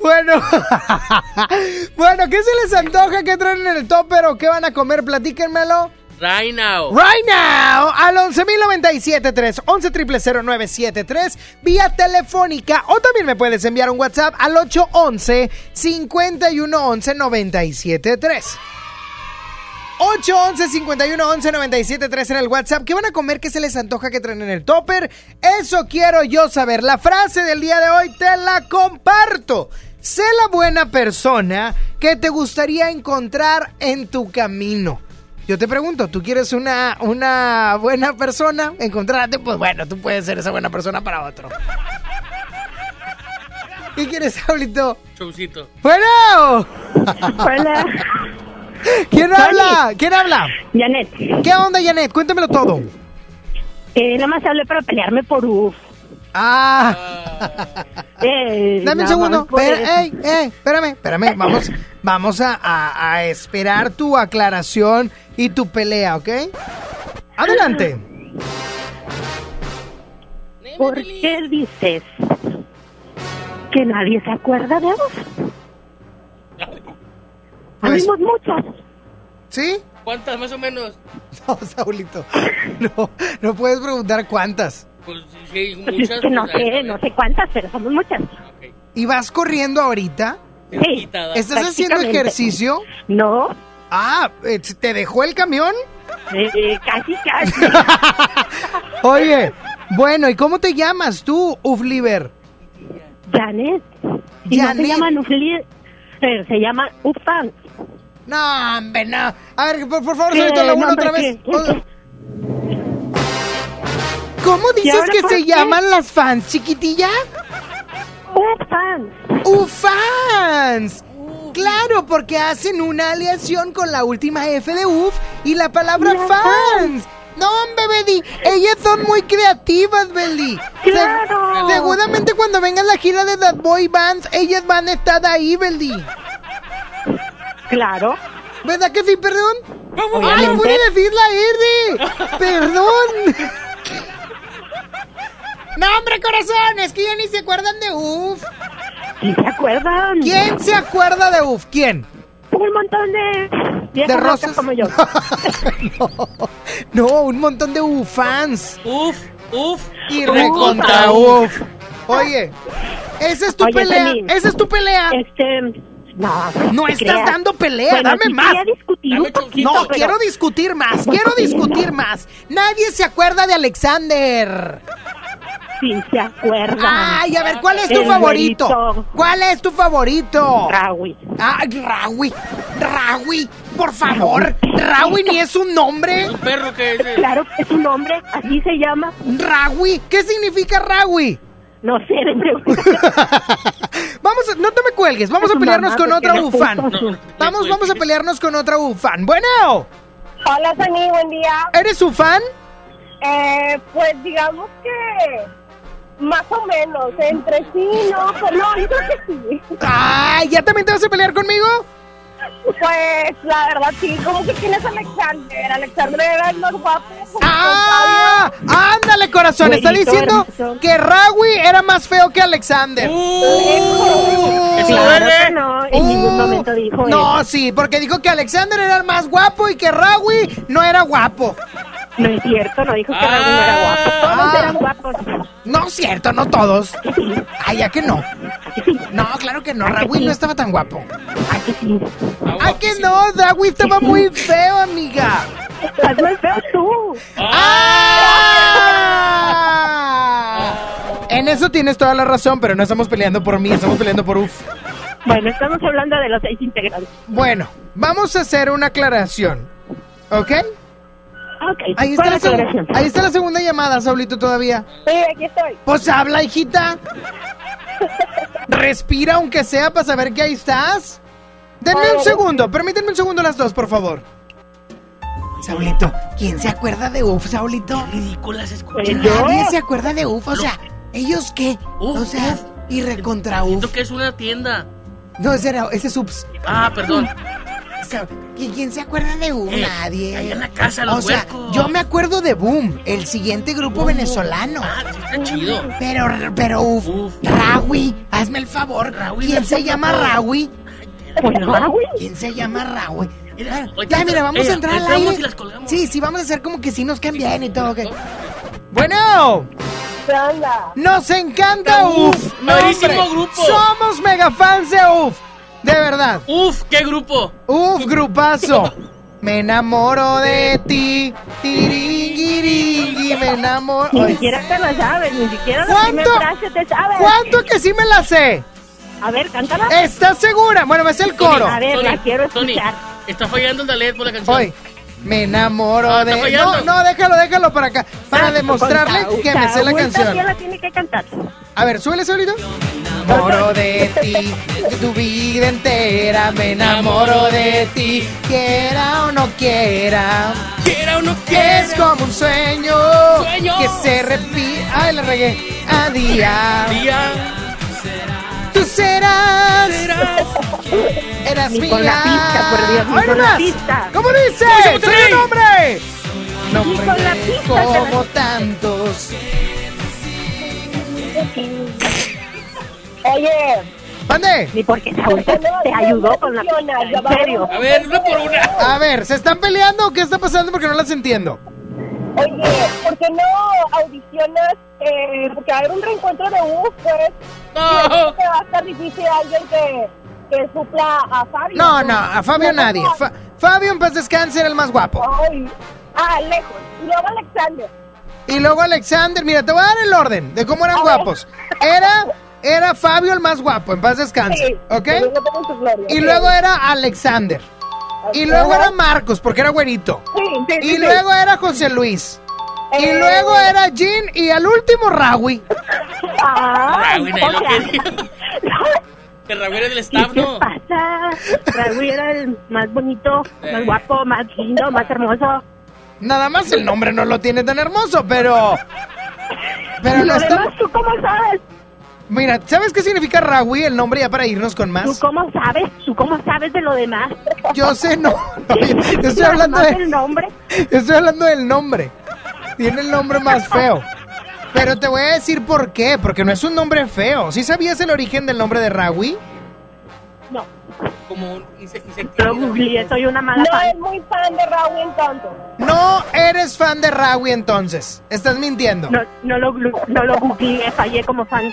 Speaker 1: Bueno, bueno, ¿qué se les antoja? ¿Qué traen en el topper o qué van a comer? Platíquenmelo.
Speaker 63: Right now.
Speaker 1: Right now, al 11.097.3, 11.000.973, vía telefónica. O también me puedes enviar un WhatsApp al 811-5111-973. 811-5111-973 en el WhatsApp. ¿Qué van a comer? ¿Qué se les antoja que traen en el topper? Eso quiero yo saber. La frase del día de hoy te la comparto. Sé la buena persona que te gustaría encontrar en tu camino. Yo te pregunto, ¿tú quieres una, una buena persona? Encontrarte, pues bueno, tú puedes ser esa buena persona para otro. ¿Qué quieres, Saulito?
Speaker 63: Showcito.
Speaker 1: Bueno.
Speaker 64: Hola.
Speaker 1: ¿Quién habla? ¿Quién habla?
Speaker 64: Janet.
Speaker 1: ¿Qué onda, Janet? Cuéntamelo todo.
Speaker 64: Eh, nada más hablé para pelearme por UF.
Speaker 1: Ah.
Speaker 64: Eh,
Speaker 1: Dame un segundo. Espera- ey, ey, espérame, espérame. Vamos, vamos a, a- a esperar tu aclaración y tu pelea, ¿ok? Adelante.
Speaker 64: ¿Por qué dices que nadie se acuerda de?
Speaker 1: Pues-
Speaker 64: Habemos muchos.
Speaker 1: ¿Sí?
Speaker 63: ¿Cuántas más o menos?
Speaker 1: No, Saulito. No, no puedes preguntar cuántas.
Speaker 63: Pues sí, muchas.
Speaker 64: no
Speaker 63: pues,
Speaker 64: sé, no sé cuántas, pero somos muchas.
Speaker 1: ¿Y vas corriendo ahorita?
Speaker 64: Sí.
Speaker 1: ¿Estás haciendo ejercicio?
Speaker 64: No.
Speaker 1: Ah, eh, ¿te dejó el camión?
Speaker 64: Eh, casi, casi.
Speaker 1: Oye, bueno, ¿y cómo te llamas tú, Ufliver?
Speaker 64: Janet. Y no
Speaker 1: Janet.
Speaker 64: se llaman Ufli, pero se llaman Ufan.
Speaker 1: No, hombre, no. A ver, por, por favor, suéltalo la otra vez.
Speaker 64: ¿qué? ¿Qué?
Speaker 1: ¿Cómo
Speaker 64: ¿Y
Speaker 1: dices que se
Speaker 64: qué?
Speaker 1: llaman las fans, chiquitilla?
Speaker 64: Ufan.
Speaker 1: ¡Ufans! Claro, porque hacen una aleación con la última F de UF y la palabra
Speaker 64: Las
Speaker 1: fans. No, hombre, Beli, ellas son muy creativas, Beli. Se-
Speaker 64: Claro.
Speaker 1: seguramente cuando venga la gira de The Boy Bands, ellas van a estar ahí, Beli.
Speaker 64: Claro.
Speaker 1: ¿Verdad que sí, perdón? ¡Ay, pude decir la R! ¡Perdón! No, hombre, corazón, es que ya ni se acuerdan de UF.
Speaker 64: ¿Sí se acuerdan?
Speaker 1: ¿Quién se acuerda de UF? ¿Quién?
Speaker 64: Un montón de viejas
Speaker 1: ¿De rosas?
Speaker 64: como yo.
Speaker 1: No, un montón de UFans.
Speaker 63: Uf, uf.
Speaker 1: Y
Speaker 64: Uf.
Speaker 1: recontra UF. Oye, esa es tu
Speaker 64: Oye,
Speaker 1: pelea. Esa es tu pelea.
Speaker 64: Este, no.
Speaker 1: No estás
Speaker 64: creas.
Speaker 1: dando pelea,
Speaker 64: Bueno,
Speaker 1: dame
Speaker 64: sí
Speaker 1: más.
Speaker 64: discutir poquito,
Speaker 1: No,
Speaker 64: pero-
Speaker 1: quiero discutir más, quiero discutir más. Nadie se acuerda de Alexander.
Speaker 64: Sí se acuerdan.
Speaker 1: Ay, a ver, ¿cuál es tu
Speaker 64: El
Speaker 1: favorito?
Speaker 64: güerito.
Speaker 1: ¿Cuál es tu favorito?
Speaker 64: Rawi.
Speaker 1: Ah, Rawi. Rawi, por favor. Rawi ni es un nombre.
Speaker 63: Un perro que es. eh,
Speaker 64: Claro que es un nombre, así se llama.
Speaker 1: Rawi, ¿qué significa Rawi?
Speaker 64: No sé, de
Speaker 1: Vamos, a- no te me cuelgues, vamos a pelearnos con otra
Speaker 64: su-
Speaker 1: Vamos, vamos a pelearnos con otra ufan. Bueno,
Speaker 65: Hola, Sani, buen día.
Speaker 1: ¿eres ufan?
Speaker 65: Eh, pues digamos que más o menos, entre sí, no, pero no, yo creo que sí.
Speaker 1: Ay, ¿ya también te vas a pelear conmigo?
Speaker 65: Pues la verdad sí, como que quién es Alexander. Alexander era el más guapo.
Speaker 1: ¡Ah! ¡Ándale, corazón! Está diciendo
Speaker 64: hermoso.
Speaker 1: que Rawi era más feo que Alexander.
Speaker 63: ¿Eso
Speaker 64: Claro
Speaker 63: duele?
Speaker 64: que no, en ningún momento dijo
Speaker 1: No,
Speaker 64: eso.
Speaker 1: sí, porque dijo que Alexander era el más guapo y que Rawi no era guapo.
Speaker 64: No es cierto, no dijo que Raúl no era guapo. Todos
Speaker 1: Ah.
Speaker 64: eran guapos.
Speaker 1: No es cierto, no todos. Ay, ya que no. No, claro que no. Rawi no estaba tan guapo.
Speaker 64: ¿A que sí?
Speaker 1: ¡Ay, que no! Rawi estaba muy feo, amiga.
Speaker 64: Estás más feo tú.
Speaker 1: ¡Ah! En eso tienes toda la razón, pero no estamos peleando por mí, estamos peleando por UF.
Speaker 64: Bueno, estamos hablando de los seis integrantes.
Speaker 1: Bueno, vamos a hacer una aclaración. ¿Ok?
Speaker 64: Ok,
Speaker 1: Ahí está,
Speaker 64: ¿cuál
Speaker 1: la ahí está segunda llamada, Saulito, todavía.
Speaker 65: Sí, aquí estoy.
Speaker 1: Pues habla, hijita. Respira aunque sea para saber que ahí estás. Denme un segundo, permítanme un segundo las dos, por favor. Saulito, ¿quién se acuerda de UF, Saulito?
Speaker 63: Ridículas escuchas.
Speaker 1: Nadie se acuerda de UF, o sea, ¿ellos qué?
Speaker 63: Uf,
Speaker 1: o sea,
Speaker 63: uf.
Speaker 1: y recontra UF.
Speaker 63: Siento que es una tienda.
Speaker 1: No, ese era, ese es UPS.
Speaker 63: Ah, perdón.
Speaker 1: ¿Qui- ¿Quién se acuerda de UF?
Speaker 63: Eh,
Speaker 1: Nadie.
Speaker 63: allá en la casa, los
Speaker 1: O sea, yo me acuerdo de Boom, el siguiente grupo venezolano.
Speaker 63: Ah, sí, está chido.
Speaker 1: Pero, pero, uf,
Speaker 63: Uf.
Speaker 1: Rawi, hazme el favor.
Speaker 63: Rawi
Speaker 1: ¿Quién se llama. Rawi?
Speaker 64: Pues Raúl.
Speaker 1: ¿Quién se llama Rawi?
Speaker 62: Mira,
Speaker 1: Ya, mira, vamos
Speaker 62: Ey,
Speaker 1: a entrar al aire.
Speaker 62: y.
Speaker 1: Sí, sí, vamos a hacer como que sí nos caen bien y todo. ok. Bueno, nos encanta UF. Hombre,
Speaker 62: grupo.
Speaker 1: Somos mega fans de UF. De verdad.
Speaker 62: Uf, qué grupo.
Speaker 1: Uf, grupazo. Me enamoro de ti. Tiringiringui, me enamoro.
Speaker 64: Ni siquiera te lo sabes, ni siquiera la
Speaker 1: ¿Cuánto?
Speaker 64: frase te sabes.
Speaker 1: ¿Cuánto que sí me la sé?
Speaker 64: A ver, cántala.
Speaker 1: ¿Estás segura? Bueno, me sé el coro.
Speaker 64: A ver, la quiero
Speaker 62: Tony,
Speaker 64: escuchar.
Speaker 62: está fallando el Dalet por la canción.
Speaker 1: Hoy. Me enamoro
Speaker 62: Ah,
Speaker 1: de. No, no, déjalo, déjalo para acá. Para demostrarle que me sé la canción.
Speaker 64: también la tiene que cantar.
Speaker 1: A ver, súbele solito. Me enamoro de ti, de tu vida entera. Me enamoro de ti, quiera o no quiera.
Speaker 62: Quiera o no
Speaker 1: Es como un sueño,
Speaker 62: Sueño.
Speaker 1: que se repite. Ay, la regué. A día. Tú serás. Eras
Speaker 64: Ni con la pista, por Dios, ni con la pista.
Speaker 1: ¿Cómo dice?
Speaker 62: ¿Cómo se
Speaker 1: ¡Soy un hombre! Nombre
Speaker 64: Ni con la pista
Speaker 1: como tantos.
Speaker 65: Oye,
Speaker 1: ¿Mande?
Speaker 64: Ni porque Saúl te, te ayudó con la pista, en serio.
Speaker 62: A ver, una por una.
Speaker 1: A ver, ¿se están peleando o qué está pasando? Porque no las entiendo.
Speaker 65: Oye, ¿por qué no audicionas? Eh, porque va a haber un reencuentro de U, pues.
Speaker 62: No.
Speaker 65: Que va a estar difícil alguien que, que supla a Fabio.
Speaker 1: No, no, a Fabio
Speaker 65: No,
Speaker 1: nadie. Fa- Fabio en paz descanse era el más guapo.
Speaker 65: Ay, ah, lejos. Y luego Alexander.
Speaker 1: Y luego Alexander, mira, te voy a dar el orden de cómo eran
Speaker 65: A ver.
Speaker 1: guapos. Era, era Fabio el más guapo, en paz descanse,
Speaker 65: Sí,
Speaker 1: ¿ok? Y luego era Alexander. Y luego era Marcos, porque era güerito.
Speaker 65: Sí, sí, sí,
Speaker 1: Y
Speaker 65: sí.
Speaker 1: luego era José Luis. Y
Speaker 65: Eh.
Speaker 1: luego era Jean y al último Rawi.
Speaker 65: Ah,
Speaker 62: Raúl, nadie lo quería. Que Raúl era del staff,
Speaker 64: ¿Qué
Speaker 62: ¿no?
Speaker 64: pasa? Raúl era el más bonito, más guapo, más lindo, más hermoso.
Speaker 1: Nada más el nombre no lo tiene tan hermoso, pero... Pero
Speaker 64: ¿Y
Speaker 1: lo
Speaker 64: lo
Speaker 1: está...
Speaker 64: demás tú cómo sabes?
Speaker 1: Mira, ¿sabes qué significa Rawi el nombre ya para irnos con
Speaker 64: ¿Tú
Speaker 1: más?
Speaker 64: cómo sabes? ¿Tú cómo sabes de lo demás?
Speaker 1: Yo sé, no. no, yo estoy hablando
Speaker 64: Nada más
Speaker 1: de...
Speaker 64: el nombre?
Speaker 1: Estoy hablando del nombre. Tiene el nombre más feo. Pero te voy a decir por qué. Porque no es un nombre feo. ¿Sí sabías el origen del nombre de Rawi?
Speaker 64: No.
Speaker 62: Como un.
Speaker 64: Lo googleé, soy una mala
Speaker 65: No
Speaker 64: fan.
Speaker 65: es muy fan de Raúl entonces.
Speaker 1: No eres fan de Rawi entonces. Estás mintiendo.
Speaker 64: No, no lo, no lo googleé, fallé como fan.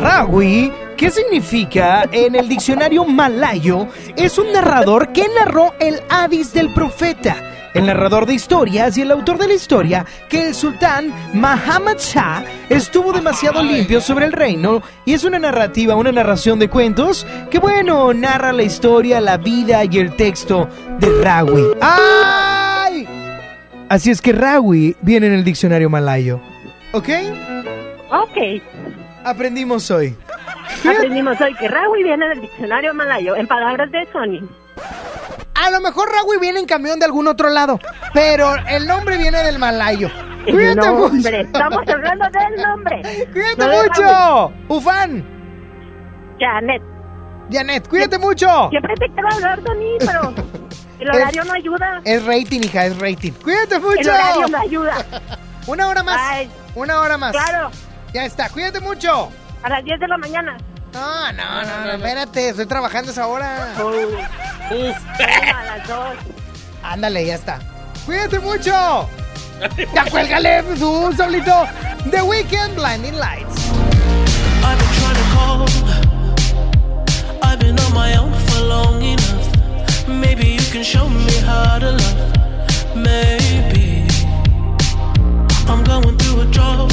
Speaker 1: Rawi, ¿qué significa en el diccionario malayo? Es un narrador que narró el Hadís del profeta. El narrador de historias y el autor de la historia que el sultán Muhammad Shah estuvo demasiado limpio sobre el reino y es una narrativa, una narración de cuentos que bueno, narra la historia, la vida y el texto de Rawi. ¡Ay! Así es que Rawi viene en el diccionario malayo. ¿Ok?
Speaker 64: Ok.
Speaker 1: Aprendimos hoy.
Speaker 64: Aprendimos hoy que Rawi viene del diccionario malayo, en palabras de Sony.
Speaker 1: A lo mejor Rawi viene en camión de algún otro lado, pero el nombre viene del malayo. Cuídate
Speaker 64: nombre,
Speaker 1: mucho.
Speaker 64: estamos hablando del nombre.
Speaker 1: Cuídate
Speaker 64: No
Speaker 1: mucho. Ufán.
Speaker 64: Janet.
Speaker 1: Janet, cuídate mucho.
Speaker 64: Siempre te quiero hablar, Tony, pero el horario no ayuda.
Speaker 1: Es rating, hija, es rating. Cuídate mucho.
Speaker 64: El horario no ayuda.
Speaker 1: Una hora más.
Speaker 64: Ay,
Speaker 1: Una hora más.
Speaker 64: claro,
Speaker 1: Ya está, cuídate mucho.
Speaker 64: a las 10 de la mañana.
Speaker 1: No, no, no, no, espérate, estoy trabajando esa hora.
Speaker 62: Uf.
Speaker 64: A las 2.
Speaker 1: Ándale, ya está. Cuídate mucho. Ya cuélgale, tú, Saulito. The Weekend Blinding Lights.
Speaker 35: I've been trying to call. I've been on my own for long enough. Maybe you can show me how to love. Maybe I'm going through a drought.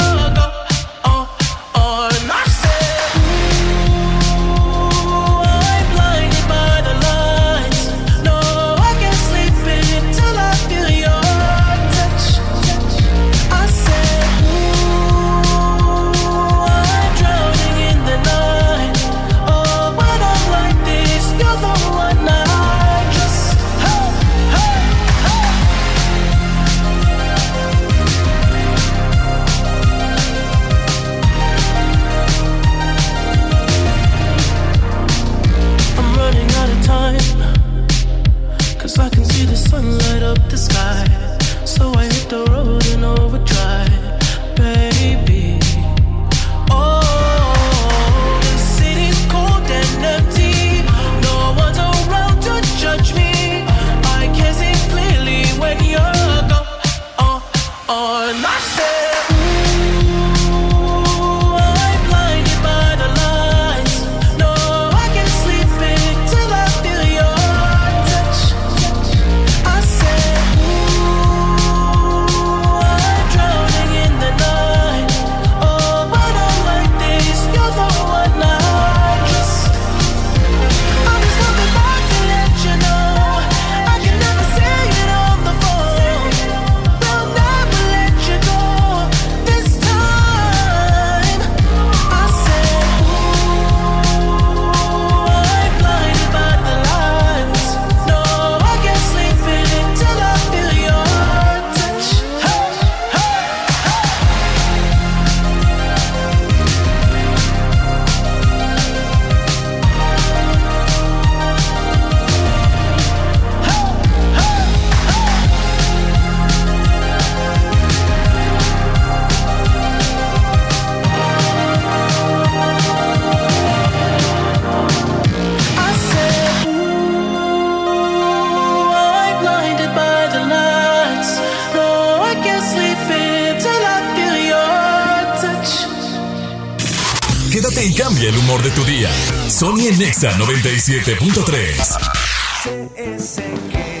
Speaker 35: Nexa 97.3.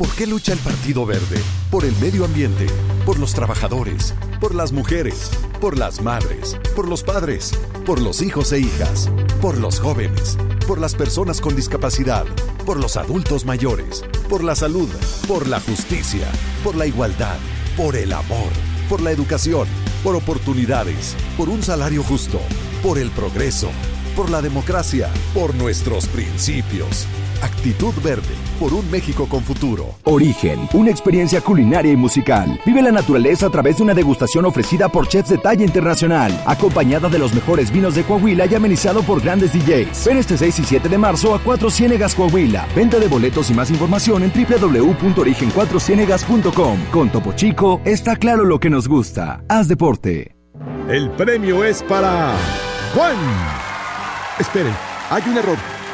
Speaker 66: ¿Por qué lucha el Partido Verde? Por el medio ambiente, por los trabajadores, por las mujeres, por las madres, por los padres, por los hijos e hijas, por los jóvenes, por las personas con discapacidad, por los adultos mayores, por la salud, por la justicia, por la igualdad, por el amor, por la educación, por oportunidades, por un salario justo, por el progreso, por la democracia, por nuestros principios. Actitud Verde, por un México con futuro.
Speaker 67: Origen, una experiencia culinaria y musical. Vive la naturaleza a través de una degustación ofrecida por chefs de talla internacional, acompañada de los mejores vinos de Coahuila y amenizado por grandes DJs. Ven este 6 y 7 de marzo a Cuatro Ciénegas Coahuila. Venta de boletos y más información en www.origen4ciénegas.com. Con Topo Chico está claro lo que nos gusta. Haz deporte.
Speaker 13: El premio es para Juan. Esperen, hay un error.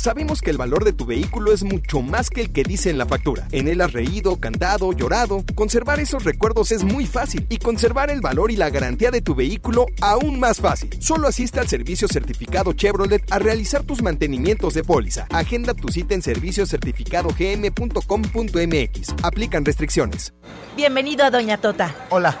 Speaker 49: Sabemos que el valor de tu vehículo es mucho más que el que dice en la factura. En él has reído, cantado, llorado. Conservar esos recuerdos es muy fácil y conservar el valor y la garantía de tu vehículo aún más fácil. Solo asiste al servicio certificado Chevrolet a realizar tus mantenimientos de póliza. Agenda tu cita en serviciocertificadogm.com.mx. Aplican restricciones.
Speaker 68: Bienvenido a Doña Tota.
Speaker 69: Hola.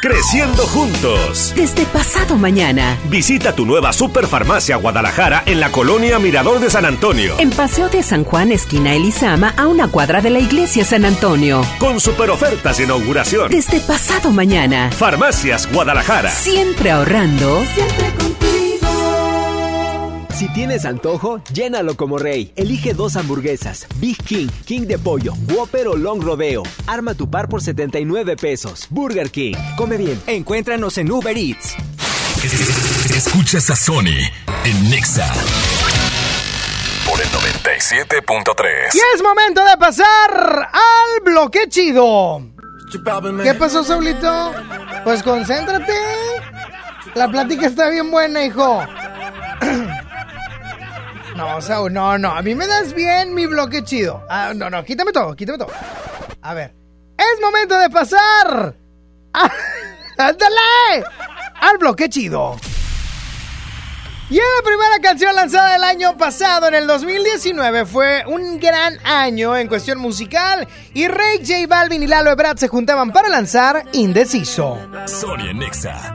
Speaker 70: Creciendo juntos.
Speaker 23: Desde pasado mañana.
Speaker 70: Visita tu nueva Superfarmacia Guadalajara en la colonia Mirador de San Antonio.
Speaker 23: En Paseo de San Juan, esquina Elizama, a una cuadra de la iglesia San Antonio.
Speaker 70: Con super ofertas de inauguración.
Speaker 23: Desde pasado mañana.
Speaker 70: Farmacias Guadalajara.
Speaker 23: Siempre ahorrando.
Speaker 71: Siempre contigo. Si tienes antojo, llénalo como rey. Elige dos hamburguesas: Big King, King de pollo, Whopper o Long Rodeo. Arma tu par por 79 pesos. Burger King. Come bien. Encuéntranos en Uber Eats.
Speaker 4: Escuchas a Sony en Nexa. Por el 97.3.
Speaker 1: Y es momento de pasar al bloque chido. ¿Qué pasó, Saulito? Pues concéntrate. La plática está bien buena, hijo. No, Saúl, no, no. A mí me das bien mi bloque chido. Ah, no, no, quítame todo, quítame todo. A ver. Es momento de pasar. a- ¡Ándale! Al bloque chido. Y en la primera canción lanzada el año pasado, en el 2019, fue un gran año en cuestión musical. Y Rey J Balvin y Lalo Ebrard se juntaban para lanzar Indeciso.
Speaker 4: Sony en Nexa.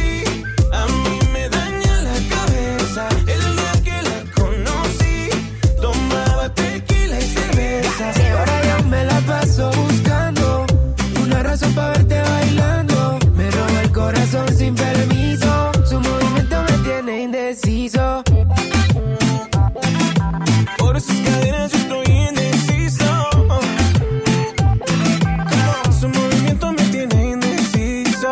Speaker 35: ahora yo me la paso buscando una razón para verte bailando. Me roba el corazón sin permiso. Su movimiento me tiene indeciso. Por esas cadenas yo estoy indeciso. Su movimiento me tiene indeciso.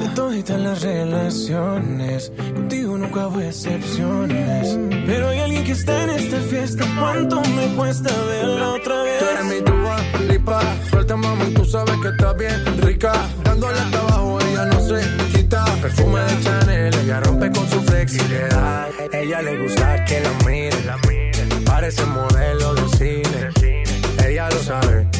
Speaker 35: De toditas las relaciones, contigo nunca hubo excepciones. Pero hay alguien que está en esta fiesta. ¿Cuánto me cuesta verla otra vez? Tú eres mi tuba, lipa. Suelta, mami, tú sabes que estás bien rica. Dándole hasta abajo, ella no se quita. Perfume de Chanel, ella rompe con su flexibilidad. Ella le gusta que la miren. Parece modelo de cine. Ella lo sabe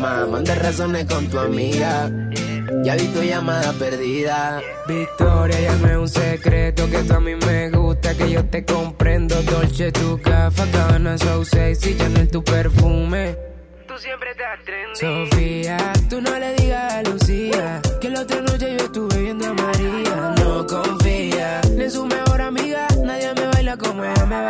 Speaker 34: ¿Qué haces, más? Manda razones con tu amiga. Ya vi tu llamada perdida.
Speaker 19: Victoria, llame un secreto que tú a mí me gusta, que yo te comprendo. Dolce, tu gafa, Gabbana, so sexy, Chanel, tu perfume. Tú siempre estás trendy. Sofía, tú no le digas a Lucía que la otra noche yo estuve viendo a María. No confía en su mejor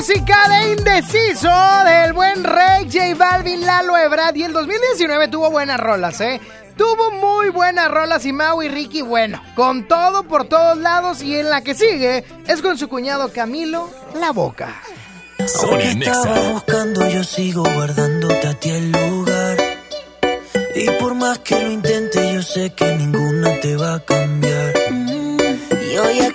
Speaker 1: Música de Indeciso del buen Rey J Balvin, Lalo Ebrard. Y el 2019 tuvo buenas rolas, ¿eh? tuvo muy buenas rolas y Mau y Ricky, bueno, con todo por todos lados y en la que sigue es con su cuñado Camilo, La Boca.
Speaker 6: Aunque estaba buscando, yo sigo guardándote a ti el lugar. Y por más que lo intente, yo sé que ninguna te va a cambiar.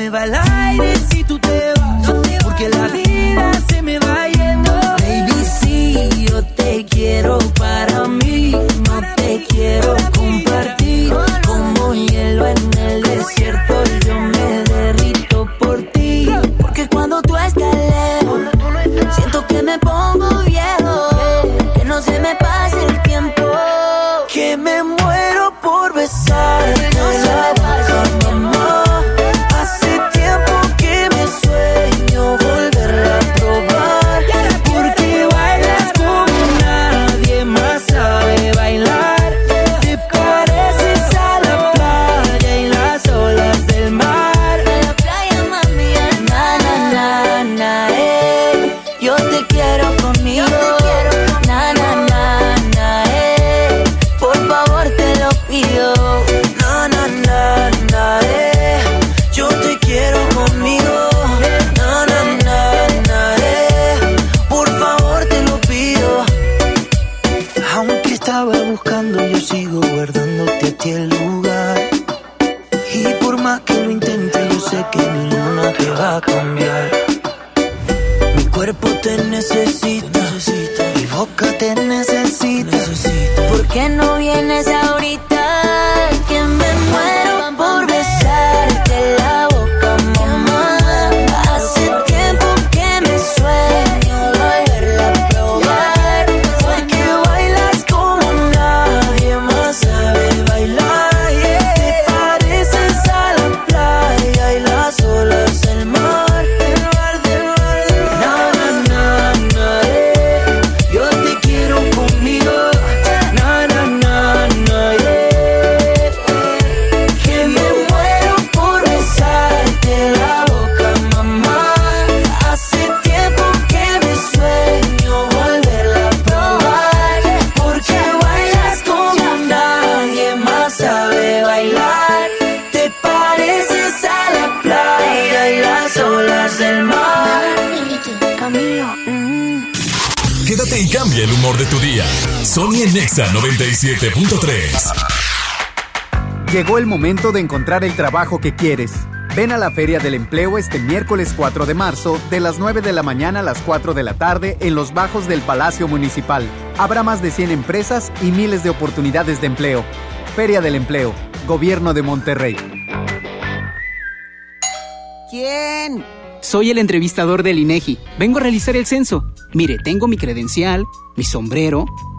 Speaker 6: Me va el aire si tú te vas. Porque la vida se me va yendo.
Speaker 5: Baby, sí, yo te quiero para mí. No te quiero compartir. Como hielo en el desierto, yo me derrito por ti. Porque cuando tú estás lejos, siento que me pongo viejo. Que no se me pase el tiempo.
Speaker 6: Que me cuerpo te necesita, mi boca te necesita.
Speaker 5: ¿Por qué no vienes ahorita? Que me muero
Speaker 72: Sony en Nexa 97.3.
Speaker 73: Llegó el momento de encontrar el trabajo que quieres. Ven a la Feria del Empleo este miércoles 4 de marzo, de las 9 de la mañana a las 4 de la tarde, en los bajos del Palacio Municipal. Habrá más de 100 empresas y miles de oportunidades de empleo. Feria del Empleo, Gobierno de Monterrey.
Speaker 74: ¿Quién?
Speaker 75: Soy el entrevistador del INEGI. Vengo a realizar el censo. Mire, tengo mi credencial, mi sombrero,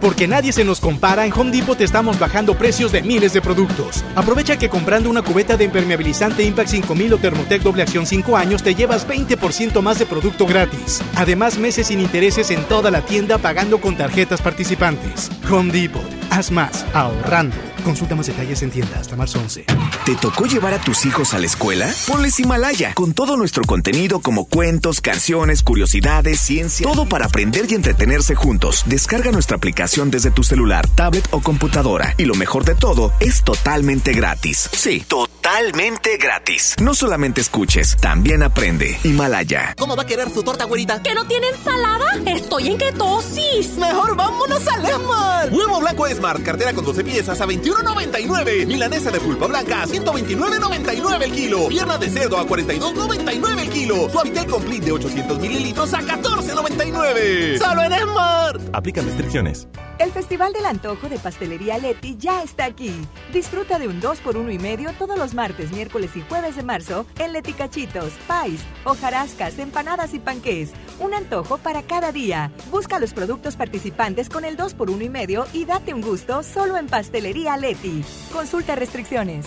Speaker 76: Porque nadie se nos compara, en Home Depot estamos bajando precios de miles de productos. Aprovecha que comprando una cubeta de impermeabilizante Impact 5000 o Thermotec doble acción 5 años te llevas 20% más de producto gratis. Además, meses sin intereses en toda la tienda pagando con tarjetas participantes. Home Depot, haz más ahorrando. Consulta más detalles en tienda hasta marzo 11.
Speaker 22: ¿Te tocó llevar a tus hijos a la escuela? Ponles Himalaya, con todo nuestro contenido como cuentos, canciones, curiosidades, ciencia, todo para aprender y entretenerse juntos. Descarga nuestra aplicación desde tu celular, tablet o computadora. Y lo mejor de todo, es totalmente gratis. Sí, totalmente gratis. No solamente escuches, también aprende. Himalaya.
Speaker 57: ¿Cómo va a querer su torta, güerita?
Speaker 64: ¿Que no tiene ensalada? Estoy en ketosis.
Speaker 57: Mejor vámonos al Esmar. Huevo blanco Smart, cartera con 12 piezas a 21.99. Milanesa de pulpa blanca a 129.99 el kilo. Pierna de cerdo a 42.99 el kilo. Suavitel Complete de 800 mililitros a 14.99. Solo en Smart.
Speaker 55: Aplican restricciones.
Speaker 15: El Festival del Antojo de Pastelería Leti ya está aquí. Disfruta de un 2 por 1 y medio todos los martes, miércoles y jueves de marzo en Leti Cachitos, Pais, hojarascas, empanadas y panqués. Un antojo para cada día. Busca los productos participantes con el 2 por 1 y medio y date un gusto solo en Pastelería Leti. Consulta restricciones.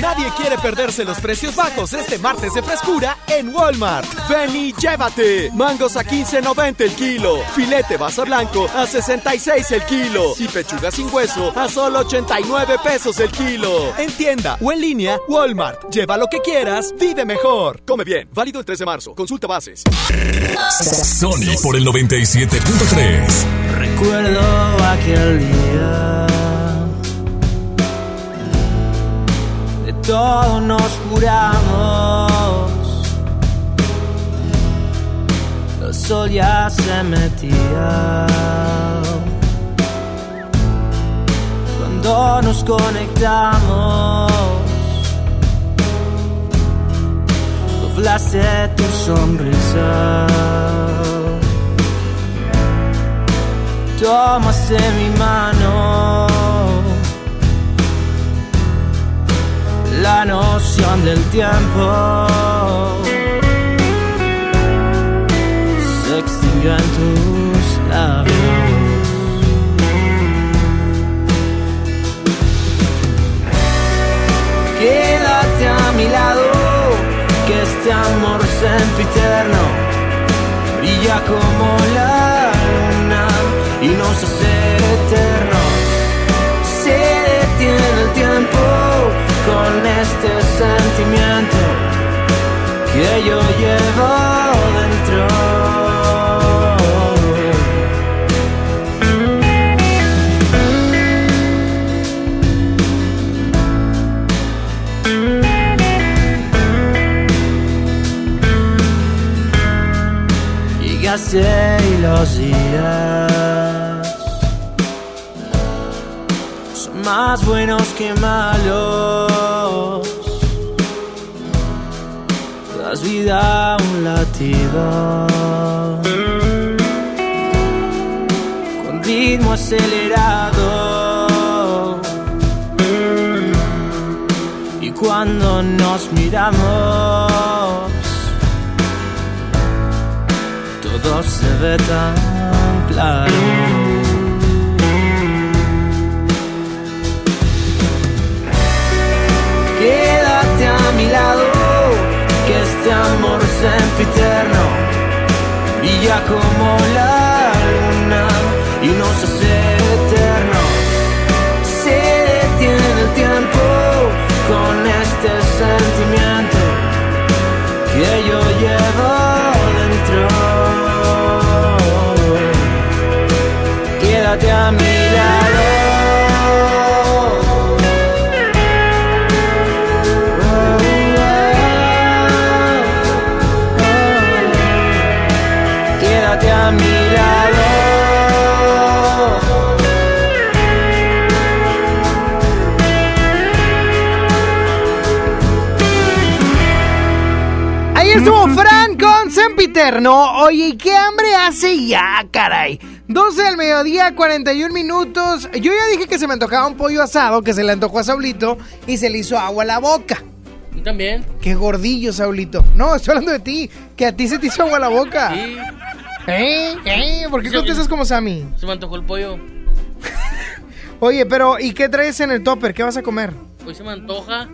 Speaker 49: Nadie quiere perderse los precios bajos este martes de frescura en Walmart. Ven y llévate. Mangos a 15.90 el kilo. Filete basa blanco a 66 el kilo. Y pechuga sin hueso a solo 89 pesos el kilo. En tienda o en línea, Walmart. Lleva lo que quieras, vive mejor. Come bien. Válido el 3 de marzo. Consulta bases.
Speaker 4: Sony por el 97.3.
Speaker 35: Recuerdo aquel día. De todo nos juramos. El sol ya se metía. Cuando nos conectamos. Doblaste tu sonrisa. Tomaste mi mano. La noción del tiempo se extinguió en tus labios. Quédate a mi lado, que este amor sempiterno brilla como la este sentimiento que yo llevo dentro. Y los días son más buenos que malos. Das vida un latido con ritmo acelerado. Y cuando nos miramos, todo se ve tan claro. Quédate a mi lado, amor sempiterno brilla como la luna y nos hace eternos. Se detiene el tiempo con este sentimiento que yo llevo dentro. Quédate a mi lado.
Speaker 1: Ahí estuvo Fran con Sempiterno. Oye, ¿y qué hambre hace ya, caray? 12 del mediodía, 41 minutos. Yo ya dije que se me antojaba un pollo asado, que se le antojó a Saulito y se le hizo agua a la boca.
Speaker 62: ¿Tú también?
Speaker 1: Qué gordillo, Saulito. No, estoy hablando de ti, que a ti se te hizo agua a la boca.
Speaker 62: Sí.
Speaker 1: ¿Eh? ¿Eh? ¿Por qué contestas como Sammy?
Speaker 62: Se me antojó el pollo.
Speaker 1: Oye, pero ¿y qué traes en el topper? ¿Qué vas a comer?
Speaker 62: Hoy se me antoja.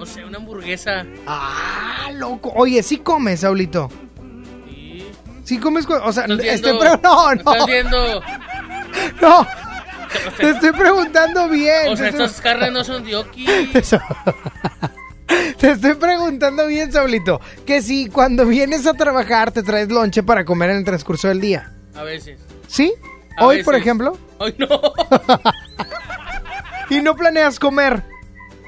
Speaker 62: No sé, una hamburguesa.
Speaker 1: Ah, loco. Oye, sí comes, Saulito.
Speaker 62: Sí.
Speaker 1: Sí comes, co- o sea,
Speaker 62: ¿Estás
Speaker 1: estoy
Speaker 62: viendo?
Speaker 1: pre- no,
Speaker 62: ¿Estás
Speaker 1: no,
Speaker 62: viendo?
Speaker 1: no. Te estoy preguntando bien.
Speaker 62: O sea,
Speaker 1: estoy-
Speaker 62: estas carnes no son gnocchi.
Speaker 1: Te estoy preguntando bien, Saulito, que si cuando vienes a trabajar te traes lonche para comer en el transcurso del día.
Speaker 62: A veces.
Speaker 1: ¿Sí?
Speaker 62: A
Speaker 1: Hoy, por ejemplo.
Speaker 62: Hoy no.
Speaker 1: Y no planeas comer.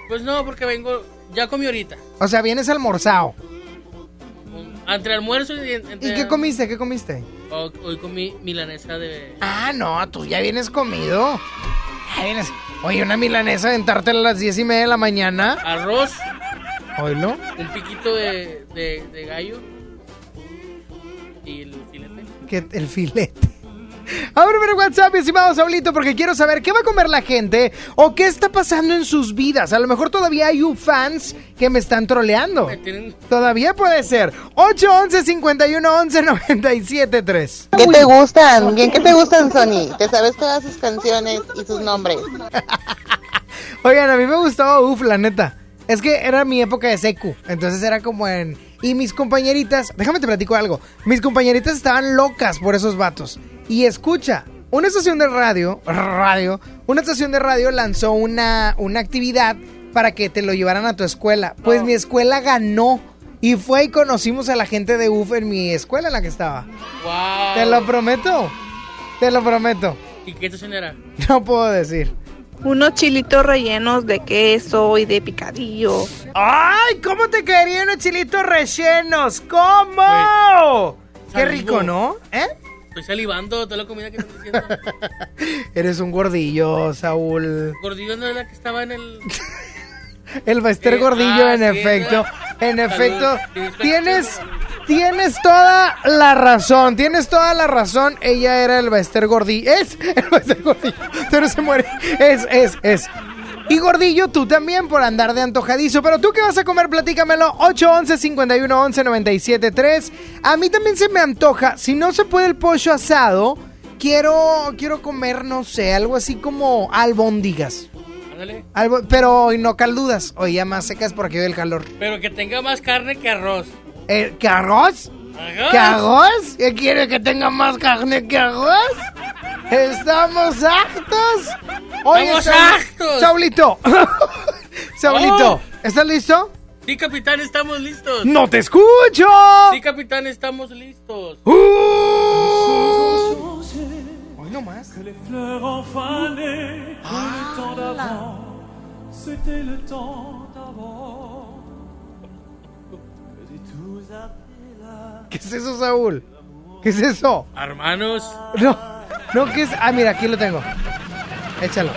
Speaker 62: Pues no, porque vengo. Ya comí ahorita.
Speaker 1: O sea, vienes almorzado.
Speaker 62: Entre almuerzo y. Entre...
Speaker 1: ¿Y qué comiste? ¿Qué comiste?
Speaker 62: Hoy, hoy comí milanesa de.
Speaker 1: Ah, no, tú ya vienes comido. Ya vienes. Oye, una milanesa, aventártela a las diez y media de la mañana.
Speaker 62: Arroz.
Speaker 1: Oílo.
Speaker 62: Un piquito de, de, de gallo. Y el filete.
Speaker 1: Que el filete. Ábreme WhatsApp, estimado Saulito, porque quiero saber qué va a comer la gente o qué está pasando en sus vidas. A lo mejor todavía hay fans que me están troleando.
Speaker 62: Me tienen-
Speaker 1: Todavía puede ser. 811 51 11 97 3.
Speaker 77: ¿Qué te gustan? Bien, ¿qué te gustan, Sony? ¿Te sabes todas sus canciones y sus nombres?
Speaker 1: Oigan, a mí me gustaba UF, la neta. Es que era mi época de secu. Entonces era como en. Y mis compañeritas. Déjame te platico algo. Mis compañeritas estaban locas por esos vatos. Y escucha, una estación de radio. Radio. Una estación de radio lanzó una, una actividad para que te lo llevaran a tu escuela. Pues mi escuela ganó. Y fue y conocimos a la gente de UF en mi escuela en la que estaba.
Speaker 62: ¡Wow!
Speaker 1: Te lo prometo. Te lo prometo.
Speaker 62: ¿Y qué estación era?
Speaker 1: No puedo decir.
Speaker 78: Unos chilitos rellenos de queso y de picadillo.
Speaker 1: ¡Ay! ¿Cómo te quedarían los chilitos rellenos? ¿Cómo? Qué
Speaker 62: Salivo.
Speaker 1: rico, ¿no? ¿Eh?
Speaker 62: Estoy salivando toda la comida que estás diciendo.
Speaker 1: Eres un gordillo, Saúl.
Speaker 62: Gordillo no es la que estaba en el.
Speaker 1: El Bester
Speaker 62: Eh,
Speaker 1: Gordillo,
Speaker 62: ah,
Speaker 1: en
Speaker 62: sí,
Speaker 1: efecto. En
Speaker 62: Salud.
Speaker 1: efecto. Tienes, tienes toda la razón. Tienes toda la razón. Ella era el Bester Gordillo. Es el Bester Gordillo. Pero se muere. Es, es, es. Y Gordillo, tú también por andar de antojadizo. Pero tú qué vas a comer, platícamelo. 811 51 11 97 3. A mí también se me antoja. Si no se puede el pollo asado, quiero, quiero comer, no sé, algo así como albóndigas.
Speaker 62: Ándale.
Speaker 1: Algo, pero hoy no caldudas, hoy ya más secas porque hoy el calor.
Speaker 62: Pero que tenga más carne que arroz.
Speaker 1: Eh, ¿Qué arroz? ¿Qué arroz? ¿Qué quiere que tenga más carne que arroz? ¿Estamos hartos?
Speaker 62: ¡Estamos
Speaker 1: Saul-
Speaker 62: hartos!
Speaker 1: Saulito. Saulito,
Speaker 62: Oh.
Speaker 1: ¿estás listo?
Speaker 62: Sí, capitán, estamos listos.
Speaker 1: ¡No te escucho!
Speaker 62: Sí, capitán, estamos listos.
Speaker 1: Uh. Hoy no más.
Speaker 35: Que
Speaker 1: ¿Qué es eso, Saúl? ¿Qué es eso?
Speaker 62: Hermanos.
Speaker 1: No, no, ¿qué es? Ah, mira, aquí lo tengo. Échalo.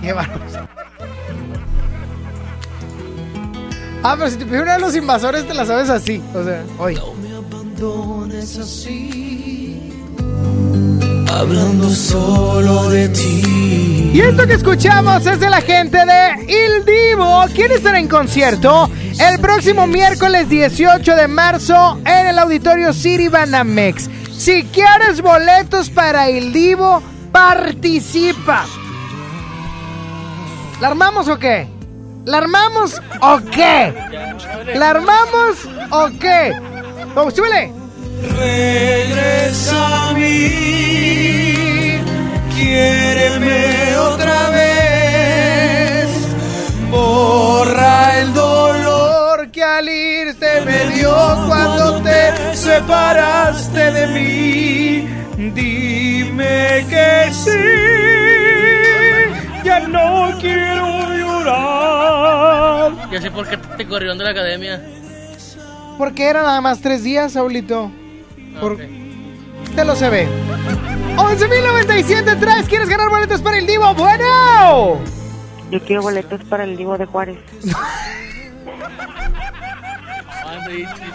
Speaker 1: Llévanos. Ah, pero si te pido una de los invasores, te la sabes así. O sea, hoy.
Speaker 35: abandones así. Hablando solo de ti.
Speaker 1: Y esto que escuchamos es de la gente de Il Divo. ¿Quién estará en concierto? El próximo miércoles 18 de marzo en el Auditorio City Banamex. Si quieres boletos para Il Divo, participa. ¿La armamos o qué? ¿La armamos o qué? ¿La armamos o qué? Súbele.
Speaker 35: Regresa a mí, quiéreme otra vez, borra el dolor
Speaker 1: que al irte me dio cuando te separaste de mí.
Speaker 35: Dime que sí, ya no quiero llorar.
Speaker 62: Ya sé por qué te corrieron de la academia.
Speaker 1: Porque era nada más tres días, Saulito. Por...
Speaker 62: Ok.
Speaker 1: Te lo se ve. 11.097.3. ¿Quieres ganar boletos para el Divo? ¡Bueno!
Speaker 79: Yo quiero boletos para el Divo de Juárez.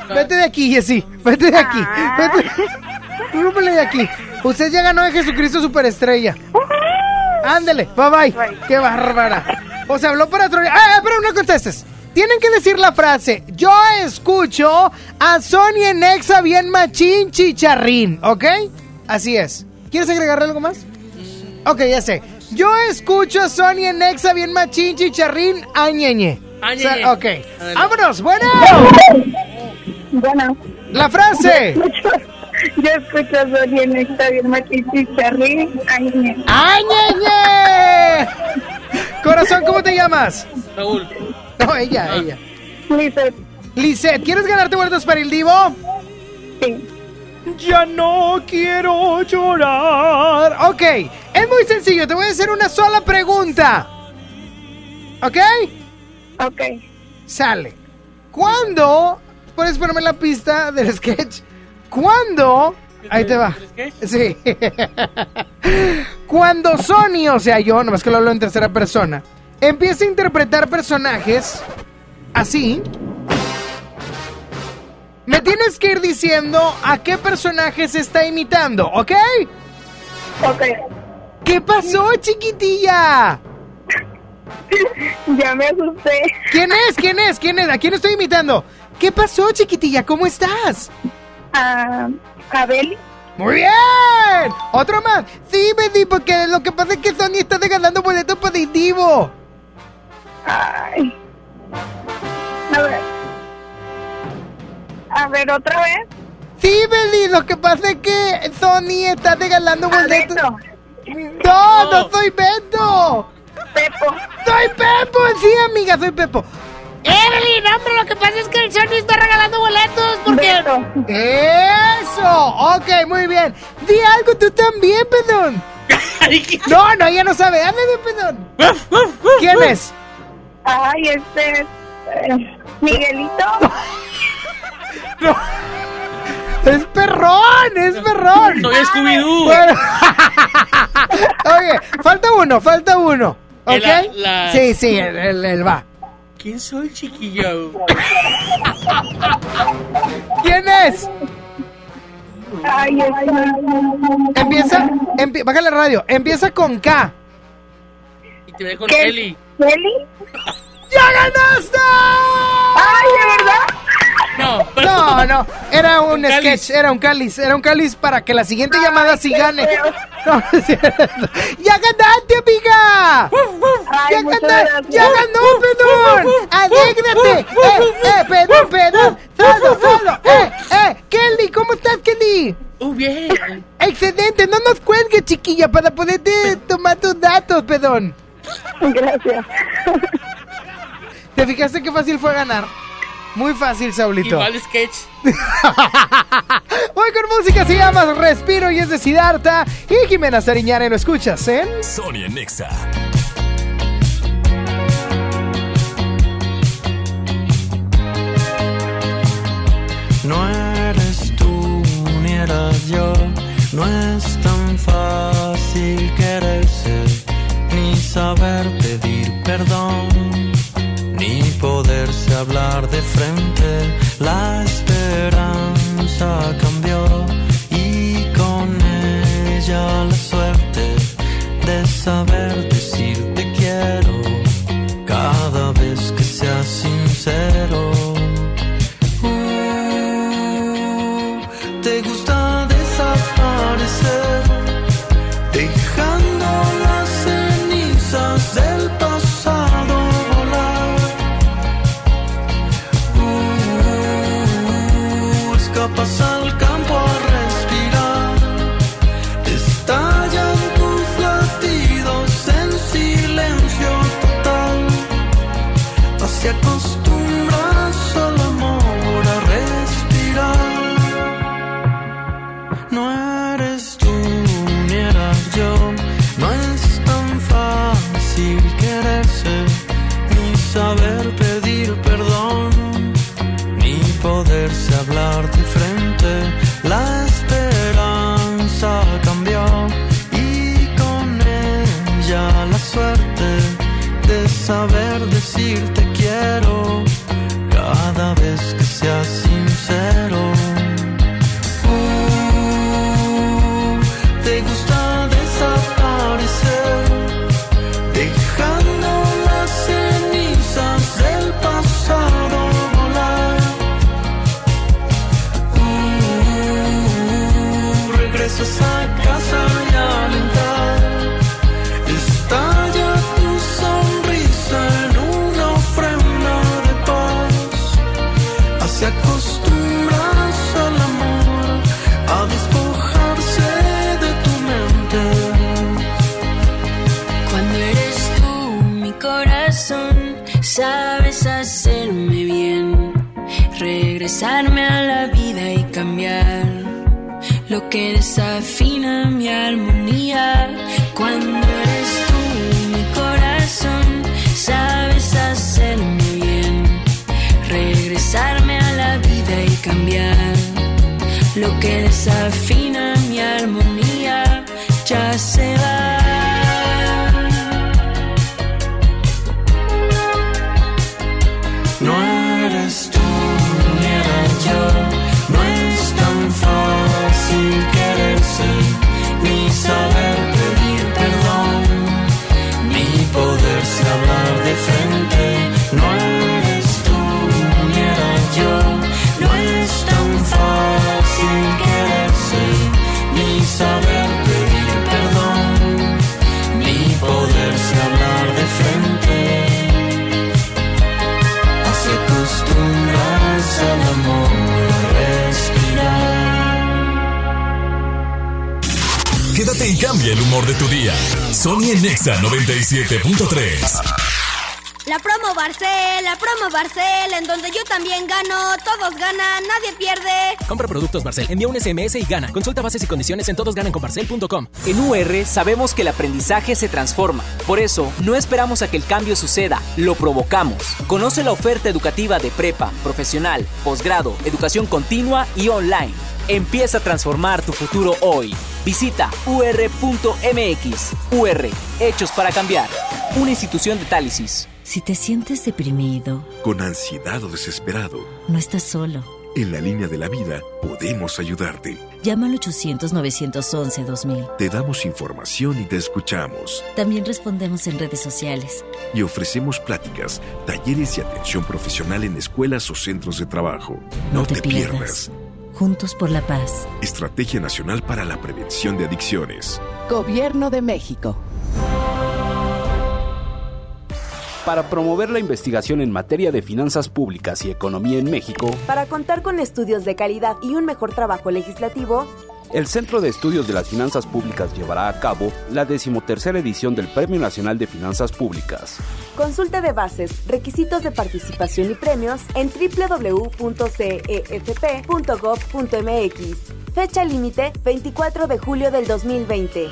Speaker 1: Vete de aquí, Jessy. Vete de aquí. Vete. Rúbele de aquí. Usted ya ganó de Jesucristo Superestrella. Ándele, bye bye. Qué bárbara. O sea, habló para trolear. Ah, pero no contestes. Tienen que decir la frase. Yo escucho a Sony en Exa bien machín chicharrín, ¿ok? Así es. ¿Quieres agregarle algo más? Ok, ya sé. Yo escucho a Sony en Exa bien machín chicharrín añeñe.
Speaker 62: Añeñe.
Speaker 1: O sea, ok. Vámonos, bueno.
Speaker 65: Bueno.
Speaker 1: La frase.
Speaker 65: Yo escucho a Sony en esta bien machichi Charly. Añe.
Speaker 1: ¡Añeñe! Corazón, ¿cómo te llamas?
Speaker 62: Raúl.
Speaker 1: No, ella, ella.
Speaker 65: Lizeth.
Speaker 1: Lizeth, ¿quieres ganarte vueltas para el Divo?
Speaker 65: Sí.
Speaker 1: Ya no quiero llorar. Ok, es muy sencillo. Te voy a hacer una sola pregunta. ¿Ok?
Speaker 65: Ok.
Speaker 1: Sale. ¿Cuándo? Puedes ponerme la pista del sketch. ¿Cuándo? Ahí te va. Sí. Cuando Sony, o sea, yo, nomás que lo hablo en tercera persona, empieza a interpretar personajes así. Me tienes que ir diciendo a qué personaje se está imitando, ¿ok?
Speaker 65: Ok.
Speaker 1: ¿Qué pasó, chiquitilla?
Speaker 65: Ya me asusté.
Speaker 1: ¿Quién es? ¿Quién es? ¿Quién es? ¿A quién estoy imitando? ¿Qué pasó, chiquitilla? ¿Cómo estás?
Speaker 65: A, a Beli.
Speaker 1: Muy bien. Otro más. Sí, Betty, porque lo que pasa es que Sony está regalando boletos para el Divo.
Speaker 65: Ay. A ver. A ver, otra vez.
Speaker 1: Sí, Betty, lo que pasa es que Sony está regalando
Speaker 65: A
Speaker 1: boletos.
Speaker 65: Beto.
Speaker 1: No, no soy Beto.
Speaker 65: Pepo.
Speaker 1: Soy Pepo, sí, amiga, soy Pepo.
Speaker 80: Evelyn, hombre, lo que pasa es que el Sony está regalando boletos porque...
Speaker 1: Eso, ok, muy bien. Di algo tú también, perdón. No, no, ella no sabe. Ándale, perdón. ¿Quién es?
Speaker 65: Ay, este. eh, Miguelito.
Speaker 1: Es perrón, es perrón.
Speaker 62: Soy Scooby-Doo.
Speaker 1: Bueno. Oye, falta uno, falta uno. ¿Ok?
Speaker 62: El- la-
Speaker 1: Sí, sí, él, él va.
Speaker 62: ¿Quién soy, chiquillo?
Speaker 1: ¿Quién es?
Speaker 65: Ay, este.
Speaker 1: Empieza, empie- bájale la radio. Empieza con K.
Speaker 62: Y te ve con
Speaker 65: ¿Qué? ¿Kelly?
Speaker 1: ¡Ya ganaste!
Speaker 65: Ay, ¿de verdad?
Speaker 62: No, pero-
Speaker 1: No, no, era un
Speaker 62: Un
Speaker 1: sketch,
Speaker 62: cáliz.
Speaker 1: era un cáliz, era un cáliz para que la siguiente llamada sí gane. No, es cierto. ¡Ya ganaste, amiga!
Speaker 65: Ay,
Speaker 1: ¡Ya ganaste! ¡Ya ganó, pedón! ¡Alégrate! ¡Eh, eh, pedón, pedón! ¡Solo, solo! ¡Eh, eh! ¡Kelly, ¿cómo estás, Kelly?
Speaker 62: Oh, bien.
Speaker 1: ¡Excelente! No nos cuelgues, chiquilla, para poderte tomar tus datos, pedón.
Speaker 65: Gracias.
Speaker 1: ¿Te fijaste qué fácil fue ganar? Muy fácil, Saulito.
Speaker 62: Igual sketch.
Speaker 1: Hoy con música se llama Respiro y es de Sidarta y Jimena Sariñana, ¿lo escuchas, eh?
Speaker 4: Sony en Nexa.
Speaker 35: No eres tú ni era yo, no es tan fácil quererse, ni saber pedir perdón, ni poderse hablar de frente. La esperanza cambió y con ella la suerte de saber decir te quiero desafina mi armonía. Cuando eres tú mi corazón, sabes hacerme bien, regresarme a la vida y cambiar lo que desafina
Speaker 4: humor de tu día. Sony en Nexa 97.3.
Speaker 5: La promo Barcel, la promo Barcel, en donde yo también gano, todos ganan, nadie pierde.
Speaker 81: Compra productos Barcel, envía un SMS y gana. Consulta bases y condiciones en todosgananconbarcel.com.
Speaker 82: En UR sabemos que el aprendizaje se transforma. Por eso, no esperamos a que el cambio suceda, lo provocamos. Conoce la oferta educativa de prepa, profesional, posgrado, educación continua y online. Empieza a transformar tu futuro hoy. Visita ur.mx. UR, hechos para cambiar. Una institución de Tálisis.
Speaker 83: Si te sientes deprimido,
Speaker 84: Con ansiedad o desesperado,
Speaker 83: no estás solo.
Speaker 84: en la línea de la vida podemos ayudarte.
Speaker 83: Llama al 800-911-2000.
Speaker 84: Te damos información y te escuchamos.
Speaker 83: También respondemos en redes sociales.
Speaker 84: Y ofrecemos pláticas, talleres y atención profesional en escuelas o centros de trabajo. No, te, pierdas.
Speaker 83: Juntos por la paz.
Speaker 84: Estrategia Nacional para la Prevención de Adicciones.
Speaker 85: Gobierno de México.
Speaker 86: Para promover la investigación en materia de finanzas públicas y economía en México,
Speaker 27: Para contar con estudios de calidad y un mejor trabajo legislativo,
Speaker 86: el Centro de Estudios de las Finanzas Públicas llevará a cabo la decimotercera edición del Premio Nacional de Finanzas Públicas.
Speaker 27: consulta de bases, requisitos de participación y premios en www.cefp.gov.mx. Fecha límite 24 de julio del 2020.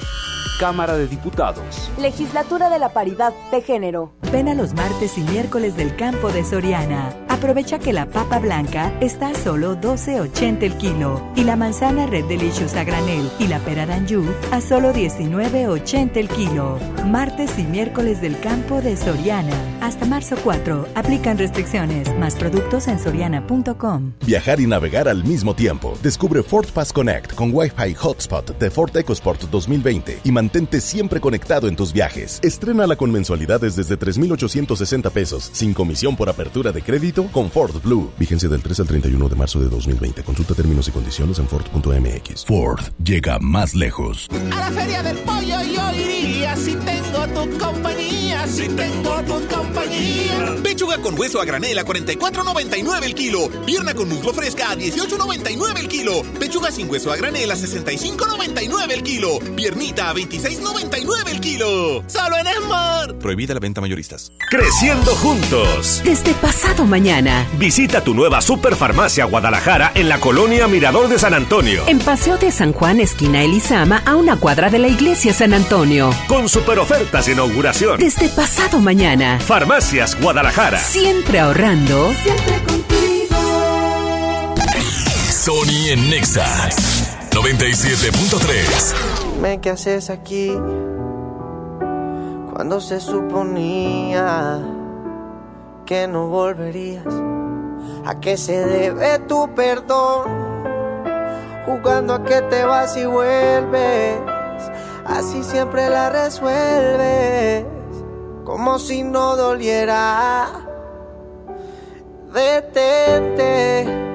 Speaker 86: Cámara de Diputados.
Speaker 27: Legislatura de la Paridad de Género.
Speaker 15: Ven a los martes y miércoles del campo de Soriana. Aprovecha que la papa blanca está a solo 12.80 el kilo y la manzana Red Delicious a granel y la pera d'Anjou a solo 19.80 el kilo. Martes y miércoles del campo de Soriana. Hasta marzo 4. Aplican restricciones. Más productos en soriana.com.
Speaker 55: Viajar y navegar al mismo tiempo. Descubre Ford Pass Connect con Wi-Fi Hotspot de Ford EcoSport 2020 y mantente siempre conectado en tus viajes. Estrénala con mensualidades desde 3,860 pesos, sin comisión por apertura de crédito con Ford Blue. Vigencia del 3 al 31 de marzo de 2020. Consulta términos y condiciones en Ford.mx. Ford llega más lejos.
Speaker 57: A la feria del pollo yo iría si tengo tu compañía, si tengo tu compañía. Pechuga con hueso a granel a 44.99 el kilo. Pierna con muslo fresca a 18.99 el kilo. Pechuga sin hueso a granel a 65.99 el kilo. Piernita a 26.99 el kilo. Solo en Smart.
Speaker 87: Prohibida la venta mayoristas.
Speaker 88: Creciendo juntos.
Speaker 15: Desde pasado mañana.
Speaker 88: Visita tu nueva Superfarmacia Guadalajara en la colonia Mirador de San Antonio.
Speaker 15: En Paseo de San Juan, esquina Elizama, a una cuadra de la iglesia San Antonio.
Speaker 88: Con super ofertas de inauguración.
Speaker 15: Desde pasado mañana.
Speaker 88: Farmacias Guadalajara.
Speaker 15: Siempre ahorrando.
Speaker 27: Siempre contigo.
Speaker 4: Sony en Nexa 97.3.
Speaker 34: Dime qué haces aquí cuando se suponía que no volverías. ¿A qué se debe tu perdón? Jugando a que te vas y vuelves. Así siempre la resuelves. Como si no doliera. Detente.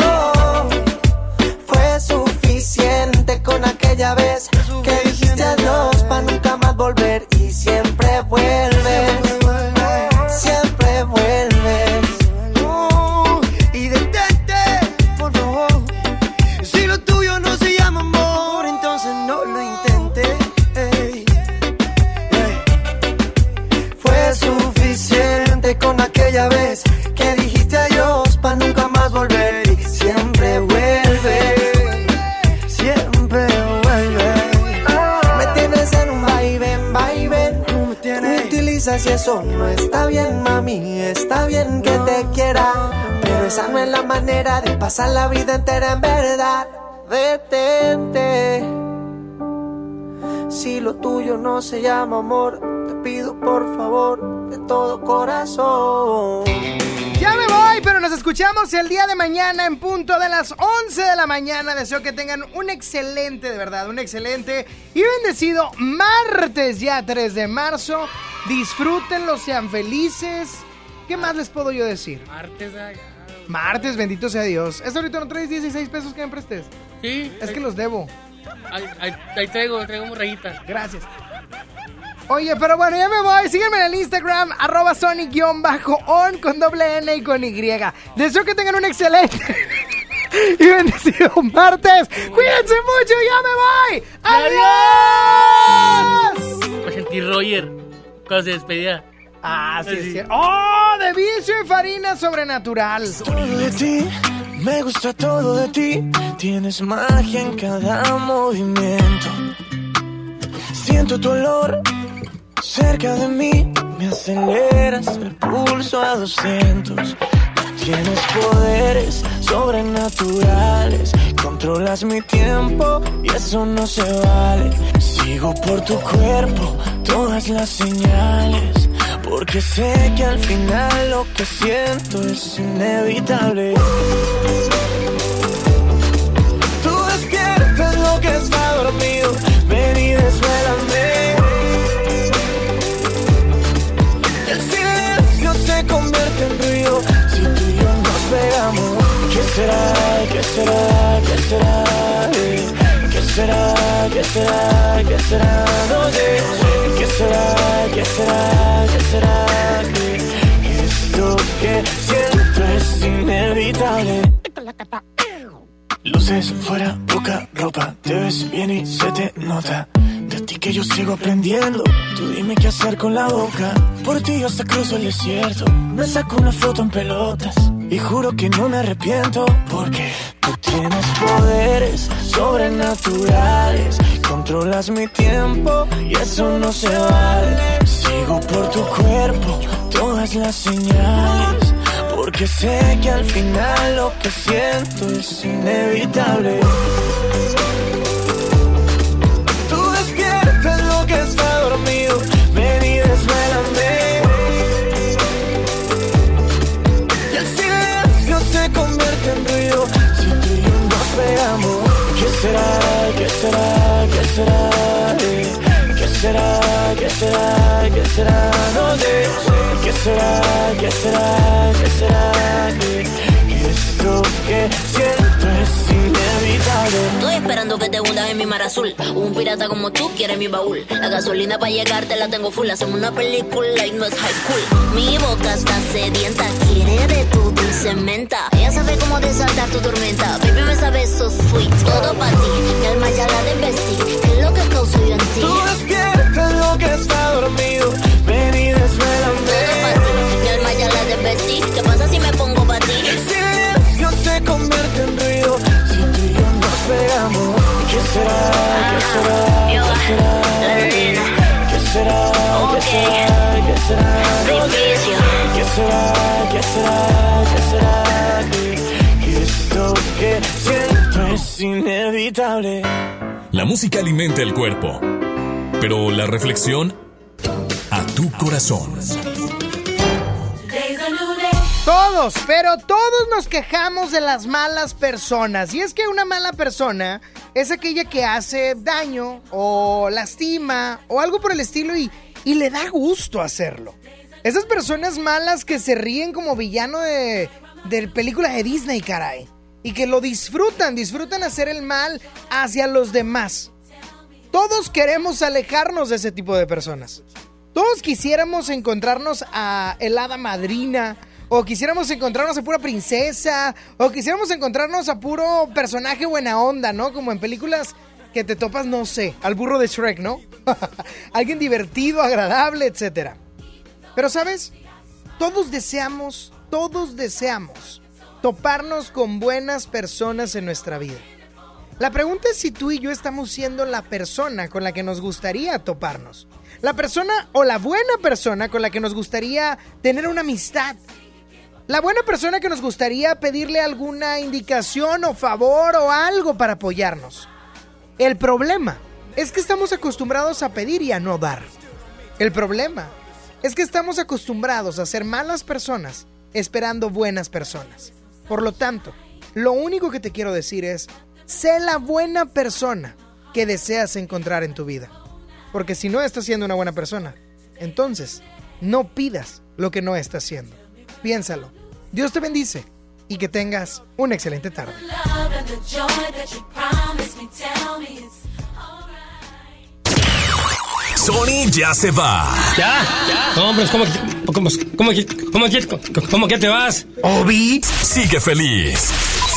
Speaker 34: Oh, fue suficiente con aquella vez que dijiste adiós para nunca más volver y siempre vuelves. Eso no está bien, mami. Está bien que te quiera, pero esa no es la manera de pasar la vida entera en verdad. Detente. Si lo tuyo no se llama amor, te pido por favor de todo corazón.
Speaker 1: Ya me voy, pero nos escuchamos el día de mañana en punto de las 11 de la mañana. Deseo que tengan un excelente, de verdad, un excelente y bendecido martes ya 3 de marzo. Disfrútenlo, sean felices. ¿Qué más les puedo yo decir?
Speaker 62: Martes, ah.
Speaker 1: Martes, bendito sea Dios. ¿Esto ahorita no traes 16 pesos que me prestes?
Speaker 62: Sí.
Speaker 1: Es que los debo.
Speaker 62: Ahí, ahí- ahí traigo, traigo un rayita.
Speaker 1: Gracias. Oye, pero bueno, ya me voy. Sígueme en el Instagram, arroba Sonic-on con doble N y con Y. Deseo que tengan un excelente y bendecido martes. Cuídense mucho, ya me voy. ¡Adiós!
Speaker 62: Me sentí Roger cuando se despedía.
Speaker 1: Ah, sí, es cierto. ¡Oh! De vicio y farina sobrenatural.
Speaker 35: Todo de ti, me gusta todo de ti. Tienes magia en cada movimiento. Siento tu olor cerca de mí. Me aceleras el pulso a 200. Tienes poderes sobrenaturales. Controlas mi tiempo y eso no se vale. Sigo por tu cuerpo todas las señales. Porque sé que al final lo que siento es inevitable. Tú despiertas lo que está dormido. Será? ¿Qué será? ¿Qué será? ¿Qué será? ¿Qué será? ¿Qué será? ¿Qué será? ¿Qué será? ¿Qué será? Que esto que siento es inevitable. Luces fuera, poca ropa, te ves bien y se te nota. De ti que yo sigo aprendiendo, tú dime qué hacer con la boca. Por ti hasta cruzo el desierto, me saco una foto en pelotas. Y juro que no me arrepiento, porque tú tienes poderes sobrenaturales. Controlas mi tiempo y eso no se vale. Sigo por tu cuerpo, todas las señales. Porque sé que al final lo que siento es inevitable. Tú despiertas lo que está dormido, ven y desvélame. Y el silencio se convierte en ruido si tú y yo nos pegamos. ¿Qué será? ¿Qué será? ¿Qué será? ¿Qué será? ¿Qué será? ¿Qué será? No sé qué esto que siento es inevitable?
Speaker 89: Estoy esperando que te hundas en mi mar azul. Un pirata como tú quiere mi baúl. La gasolina para llegarte la tengo full. Hacemos una película y no es high school. Mi boca está sedienta, quiere de tu dulce menta. Ella sabe cómo desaltar tu tormenta. Baby, me sabe so sweet. Todo para ti, mi alma ya la desvestí. ¿Qué es lo que causó yo en ti?
Speaker 35: Tú despierta lo que está dormido. Ven
Speaker 89: para ti, mi. ¿Qué pasa si me pongo para ti?
Speaker 35: El silencio se convierte en ruido. Si tú y yo nos pegamos. ¿Qué será? ¿Qué será? ¿Qué será? ¿Qué será? ¿Qué será? ¿Qué será? ¿Qué será? ¿Qué será? ¿Qué será? ¿Qué, qué esto que siento es inevitable?
Speaker 72: La música alimenta el cuerpo, pero la reflexión a tu corazón.
Speaker 1: Todos, pero todos nos quejamos de las malas personas. Y es que una mala persona es aquella que hace daño o lastima o algo por el estilo y, y le da gusto hacerlo. Esas personas malas que se ríen como villano de, de películas de Disney, caray. Y que lo disfrutan, disfrutan hacer el mal hacia los demás. Todos queremos alejarnos de ese tipo de personas. Todos quisiéramos encontrarnos a el hada madrina, o quisiéramos encontrarnos a pura princesa, o quisiéramos encontrarnos a puro personaje buena onda, ¿no? Como en películas que te topas, no sé, al burro de Shrek, ¿no? Alguien divertido, agradable, etc. Pero, ¿sabes? Todos deseamos, todos deseamos toparnos con buenas personas en nuestra vida. La pregunta es si tú y yo estamos siendo la persona con la que nos gustaría toparnos. La persona o la buena persona con la que nos gustaría tener una amistad. La buena persona que nos gustaría pedirle alguna indicación o favor o algo para apoyarnos. El problema es que estamos acostumbrados a pedir y a no dar. El problema es que estamos acostumbrados a ser malas personas esperando buenas personas. Por lo tanto, lo único que te quiero decir es, sé la buena persona que deseas encontrar en tu vida. Porque si no estás siendo una buena persona, entonces no pidas lo que no estás haciendo. Piénsalo. Dios te bendice y que tengas una excelente tarde.
Speaker 72: Sony ya se va.
Speaker 90: ¿Ya? No, hombre, ¿cómo, cómo, cómo, cómo, cómo, cómo que te vas?
Speaker 72: Obi sigue feliz.